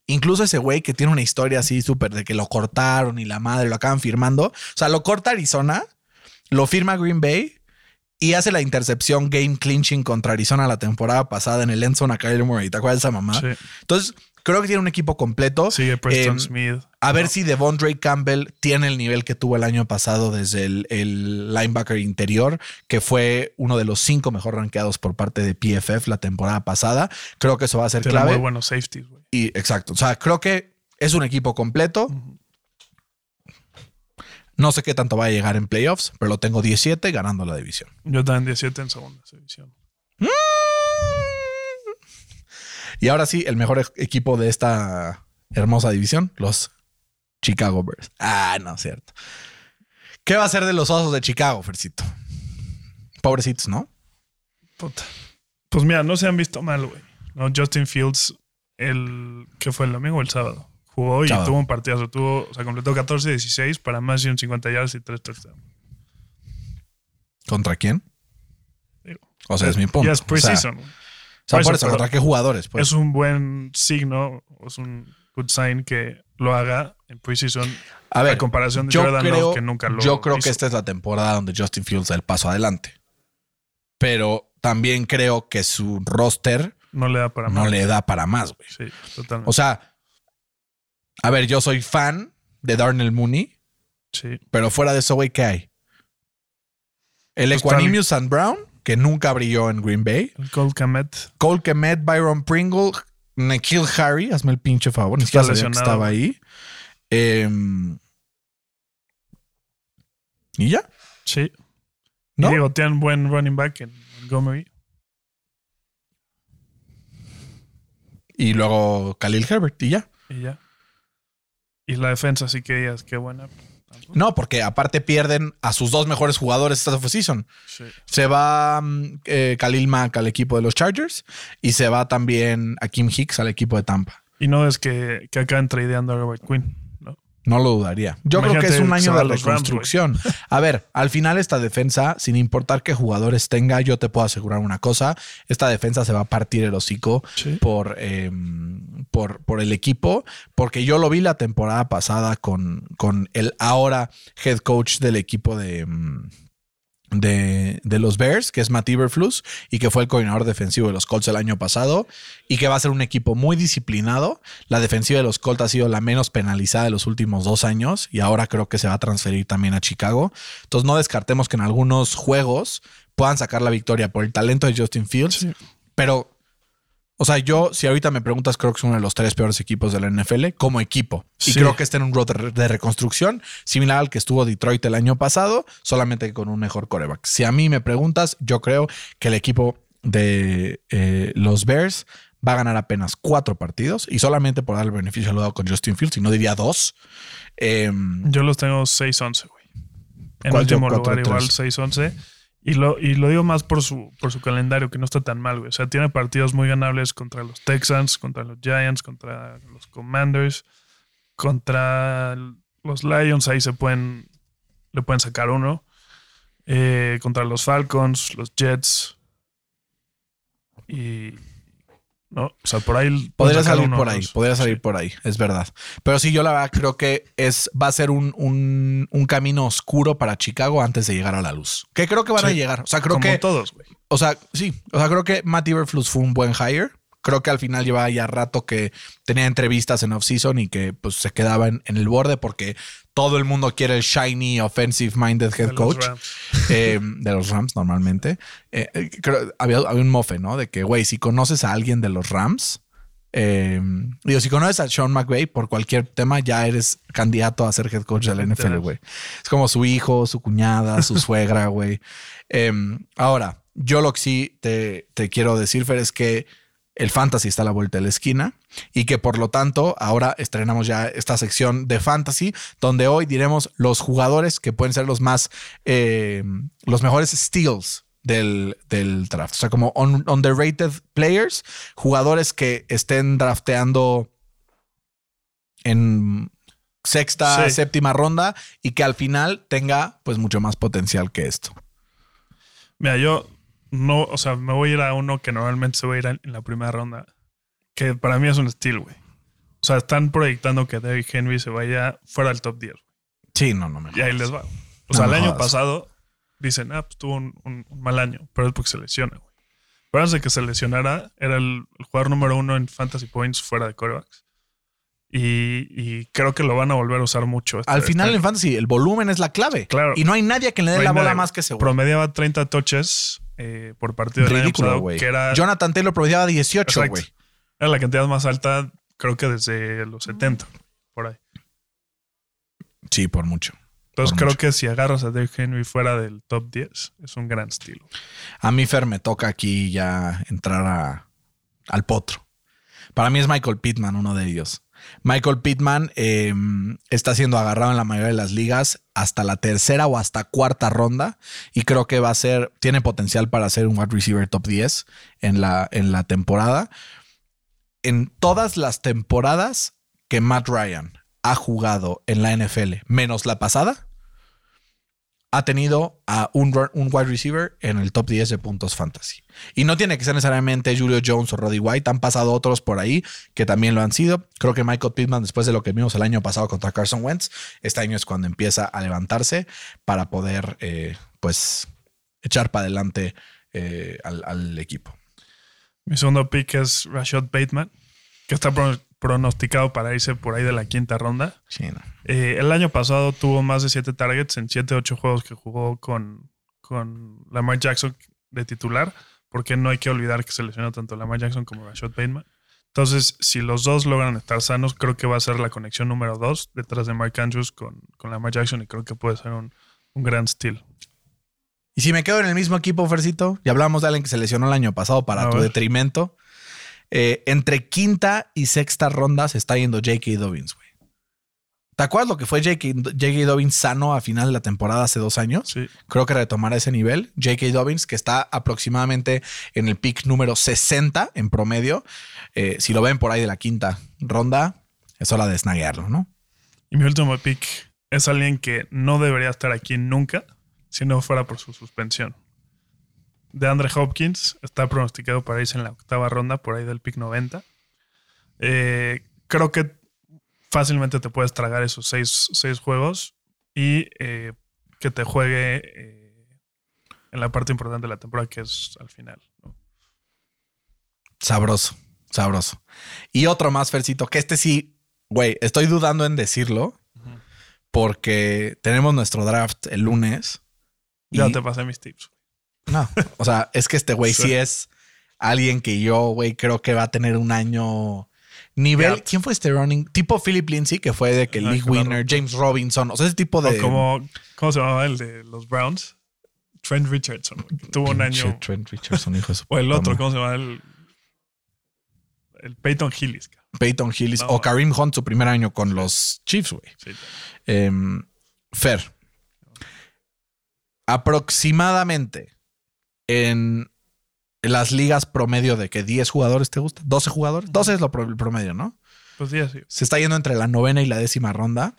incluso ese güey que tiene una historia así súper de que lo cortaron y la madre lo acaban firmando. O sea, lo corta Arizona, lo firma Green Bay y hace la intercepción game clinching contra Arizona la temporada pasada en el endzone a Kyler Murray. ¿Te acuerdas de esa mamá? Sí. Entonces, creo que tiene un equipo completo. Sigue Preston Em, Smith. a ver No. si Devondre Campbell tiene el nivel que tuvo el año pasado desde el, el linebacker interior, que fue uno de los cinco mejor rankeados por parte de PFF la temporada pasada. Creo que eso va a ser Tiene clave. muy buenos safeties, güey. Y exacto. O sea, creo que es un equipo completo. No sé qué tanto va a llegar en playoffs, pero lo tengo 17 ganando la división. Yo también 17 en segunda división. Y ahora sí, el mejor e- equipo de esta hermosa división, los Chicago Bears. Ah, no, cierto. ¿Qué va a ser de los osos de Chicago, Fercito? Pobrecitos, ¿no? Puta. Pues mira, no se han visto mal, güey. No, Justin Fields, el que fue el domingo o el sábado, jugó y Sábado. tuvo un partidazo. Tuvo, o sea, completó 14-16 para más de un 50 yardas y 3 touchdowns. ¿Contra quién? Digo, O sea, es mi punto. Ya es O sea, preseason. O sea, Por por eso, ¿contra qué jugadores? Pues? es un buen signo, es un good sign que lo haga en preseason a ver, a comparación de Jordan creo, Love, que nunca lo yo creo hizo. que esta es la temporada donde Justin Fields da el paso adelante. Pero también creo que su roster no le da para no más. le da para más, güey. Sí, totalmente. O sea, a ver, yo soy fan de Darnell Mooney, sí. pero fuera de eso, güey, ¿qué hay? El Pues Equanimous and Brown, que nunca brilló en Green Bay. El Colt Kamet. Cole Kemet, Byron Pringle, Nikhil Harry, hazme el pinche favor. Ni siquiera sabía que estaba ahí. Em, y ya, Sí. ¿no? Y digo, tienen buen running back en Montgomery. Y luego Khalil Herbert y ya. Y ya. Y la defensa sí que digas, qué buena. tampoco. No, porque aparte pierden a sus dos mejores jugadores esta offseason. Sí. Se va mm, eh, Khalil Mack al equipo de los Chargers y se va también a Kim Hicks al equipo de Tampa. Y no es que, que acaban tradeando a Robert Quinn. ¿No? Lo dudaría. Yo creo que es un año de Rams, reconstrucción. a ver, al final esta defensa, sin importar qué jugadores tenga, yo te puedo asegurar una cosa, esta defensa se va a partir el hocico Sí. por, eh, por, por el equipo, porque yo lo vi la temporada pasada con, con el ahora head coach del equipo de... De, de los Bears, que es Matt Eberflus, y que fue el coordinador defensivo de los Colts el año pasado, y que va a ser un equipo muy disciplinado. La defensiva de los Colts ha sido la menos penalizada de los últimos dos años, y ahora creo que se va a transferir también a Chicago. Entonces no descartemos que en algunos juegos puedan sacar la victoria por el talento de Justin Fields, Sí. pero, o sea, yo, si ahorita me preguntas, creo que es uno de los tres peores equipos de la NFL como equipo. Y creo que está en un road de, reconstrucción, similar al que estuvo Detroit el año pasado, solamente con un mejor coreback. Si a mí me preguntas, yo creo que el equipo de eh, los Bears va a ganar apenas cuatro partidos y solamente por dar el beneficio al lado con Justin Fields, y no diría dos. Em, Yo los tengo 6-11, güey. En último lugar, igual tres. 6-11. Y lo, y lo digo más por su, por su calendario, que no está tan mal, güey. O sea, tiene partidos muy ganables contra los Texans, contra los Giants, contra los Commanders, contra los Lions, ahí se pueden, le pueden sacar uno. Eh, contra los Falcons, los Jets. Y. No, o sea, por ahí. Podría salir por ahí, podría salir Sí. por ahí, es verdad. Pero sí, yo la verdad creo que es, va a ser un, un- un camino oscuro para Chicago antes de llegar a la luz. Que creo que van a llegar. O sea, creo Como que. todos, güey. O sea, sí. O sea, creo que Matt Eberflus fue un buen hire. Creo que al final llevaba ya rato que tenía entrevistas en off-season y que pues se quedaba en, en el borde porque todo el mundo quiere el shiny, offensive-minded head De los coach Rams. eh, de los Rams normalmente. Eh, eh, creo- había, había un mofe, ¿no? De que, güey, si conoces a alguien de los Rams, eh, digo, si conoces a Sean McVay por cualquier tema, ya eres candidato a ser head coach de la NFL, güey. Es como su hijo, su cuñada, su suegra, güey. Eh, ahora, yo lo que sí te, te quiero decir, Fer, es que el fantasy está a la vuelta de la esquina y que por lo tanto ahora estrenamos ya esta sección de fantasy donde hoy diremos los jugadores que pueden ser los más, eh, los mejores steals del, del draft. O sea, como un- underrated players, jugadores que estén drafteando en sexta, Sí. séptima ronda y que al final tenga pues mucho más potencial que esto. Mira, yo no, o sea, me voy a ir a uno que normalmente se va a ir en la primera ronda, que para mí es un estilo, güey. O sea, están proyectando que Derrick Henry se vaya fuera del top 10. Sí, no, no me Y ahí les va. O No sea, el año jodas. pasado dicen, ah, pues tuvo un, un- un mal año, pero es porque se lesiona, güey. Pero antes de que se lesionara, era el, el jugador número uno en Fantasy Points fuera de corebacks. Y, y creo que lo van a volver a usar mucho. este- Al final este en fantasy el volumen es la clave. Claro. Y no hay nadie que le dé No la bola nadie. más que ese güey. Promediaba 30 touches eh, por partido del año Ridículo, güey. que era, Jonathan Taylor promediaba 18, Exacto. güey. era la cantidad más alta, creo que desde los 70, por ahí. Sí, por mucho. Entonces Por creo mucho. que si agarras a Derrick Henry fuera del top 10, es un gran estilo. A mí, Fer, me toca aquí ya entrar a- al potro. Para mí es Michael Pittman, uno de ellos. Michael Pittman eh, está siendo agarrado en la mayoría de las ligas hasta la tercera o hasta cuarta ronda y creo que va a ser, tiene potencial para ser un wide receiver top 10 en la, en la temporada. En todas las temporadas que Matt Ryan ha jugado en la NFL, menos la pasada, ha tenido a un, wide receiver en el top 10 de puntos fantasy. Y no tiene que ser necesariamente Julio Jones o Roddy White. Han pasado otros por ahí que también lo han sido. Creo que Michael Pittman, después de lo que vimos el año pasado contra Carson Wentz, este año es cuando empieza a levantarse para poder, eh, pues, echar para adelante eh, al, equipo. Mi segundo pick es Rashad Bateman, que está pro- pronosticado para irse por ahí de la quinta ronda. Sí, no. Eh, el año pasado tuvo más de 7 targets en 7, 8 juegos que jugó con, con Lamar Jackson de titular, porque no hay que olvidar que se lesionó tanto Lamar Jackson como Rashad Bateman. Entonces, si los dos logran estar sanos, creo que va a ser la conexión número dos detrás de Mark Andrews con, con Lamar Jackson y creo que puede ser un, un gran steal. Y si me quedo en el mismo equipo, Fercito, ya hablamos de alguien que se lesionó el año pasado para A tu ver. detrimento. Eh, entre quinta y sexta ronda se está yendo J.K. Dobbins, güey. ¿Te acuerdas lo que fue J.K. Dobbins sano a final de la temporada hace dos años? Sí. Creo que retomará ese nivel. J.K. Dobbins, que está aproximadamente en el pick número 60 en promedio. Eh, si lo ven por ahí de la quinta ronda, es hora de snaguearlo, ¿no? Y mi último pick es alguien que no debería estar aquí nunca si no fuera por su suspensión. De Andre Hopkins está pronosticado para irse en la octava ronda, por ahí del pick 90. Eh, creo que fácilmente te puedes tragar esos seis, seis juegos y eh, que te juegue eh, en la parte importante de la temporada, que es al final. ¿no? Sabroso, sabroso. Y otro más, Fercito, que este sí, güey, estoy dudando en decirlo porque tenemos nuestro draft el lunes. Ya y- te pasé mis tips. No, o sea, es que este güey Sí. sí es alguien que yo, güey, creo que va a tener un año nivel. ¿Quién fue este running? Tipo Philip Lindsay, que fue de que Ajá, League claro. Winner, James Robinson, o sea, ese tipo de. O como, ¿cómo se llamaba el de los Browns? Trent Richardson, que tuvo un año. Trent Richardson, hijo de su O el otro. ¿cómo se llama? El, el Peyton Hillis. Peyton Hillis No, o Kareem Hunt, su primer año con los Chiefs, güey. Sí, Em, Fer. Aproximadamente en las ligas promedio de que 10 jugadores te gusta, 12 jugadores, 12 es lo pro- el promedio, ¿no? pues sí, así. Se está yendo entre la novena y la décima ronda.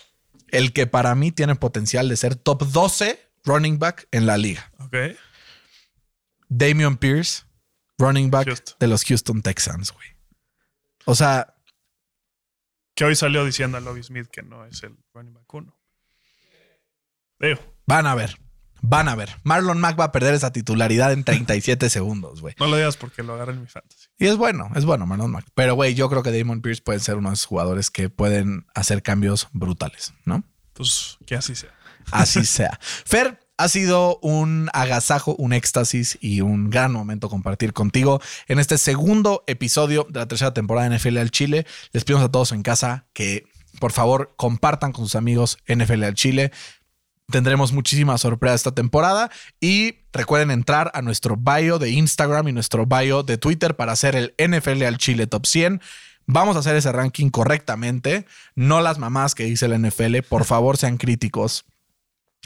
El que para mí tiene potencial de ser top 12 running back en la liga. Ok. Damian Pierce, running back Houston. de los Houston Texans, güey. O sea, Que hoy salió diciendo a Lobby Smith que no es el running back uno. Digo, van a ver, van a ver. Marlon Mack va a perder esa titularidad en 37 segundos, güey. no lo digas porque lo agarré en mi fantasy. Y es bueno, es bueno, Marlon Mack. Pero, güey, yo creo que Damon Pierce puede ser uno de esos jugadores que pueden hacer cambios brutales, ¿no? Pues que así sea. Así sea. Fer, ha sido un agasajo, un éxtasis y un gran momento compartir contigo en este segundo episodio de la tercera temporada de NFL al Chile. Les pedimos a todos en casa que por favor compartan con sus amigos NFL al Chile. Tendremos muchísimas sorpresas esta temporada y recuerden entrar a nuestro bio de Instagram y nuestro bio de Twitter para hacer el NFL al Chile Top 100. Vamos a hacer ese ranking correctamente, no las mamás que dice el NFL. Por favor, sean críticos.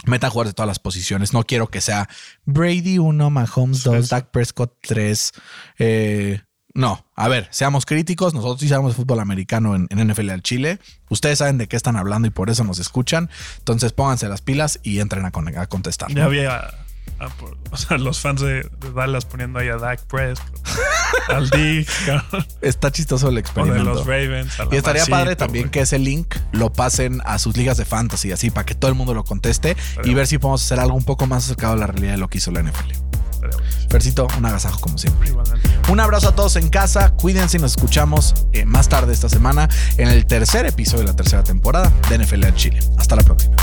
Metan jugadores de todas las posiciones. No quiero que sea Brady 1, Mahomes 2, Sí. Dak Prescott 3. Eh, no, a ver, seamos críticos.Nosotros sí sabemos fútbol americano en, en NFL al Chile. Ustedes saben de qué están hablando y por eso nos escuchan. Entonces pónganse las pilas y entren a, con- a contestar. Ya ¿no? había a o sea, los fans de, de Dallas poniendo ahí a Dak Prescott, al Dick, Está chistoso el o de experimento. los Ravens. a Y estaría padre también que ese link lo pasen a sus ligas de fantasy, así para que todo el mundo lo conteste y ver si podemos hacer algo un poco más acercado a la realidad de lo que hizo la NFL. Fercito, un agasajo como siempre. Un abrazo a todos en casa, cuídense y nos escuchamos eh, más tarde esta semana en el tercer episodio de la tercera temporada de NFL al Chile. Hasta la próxima.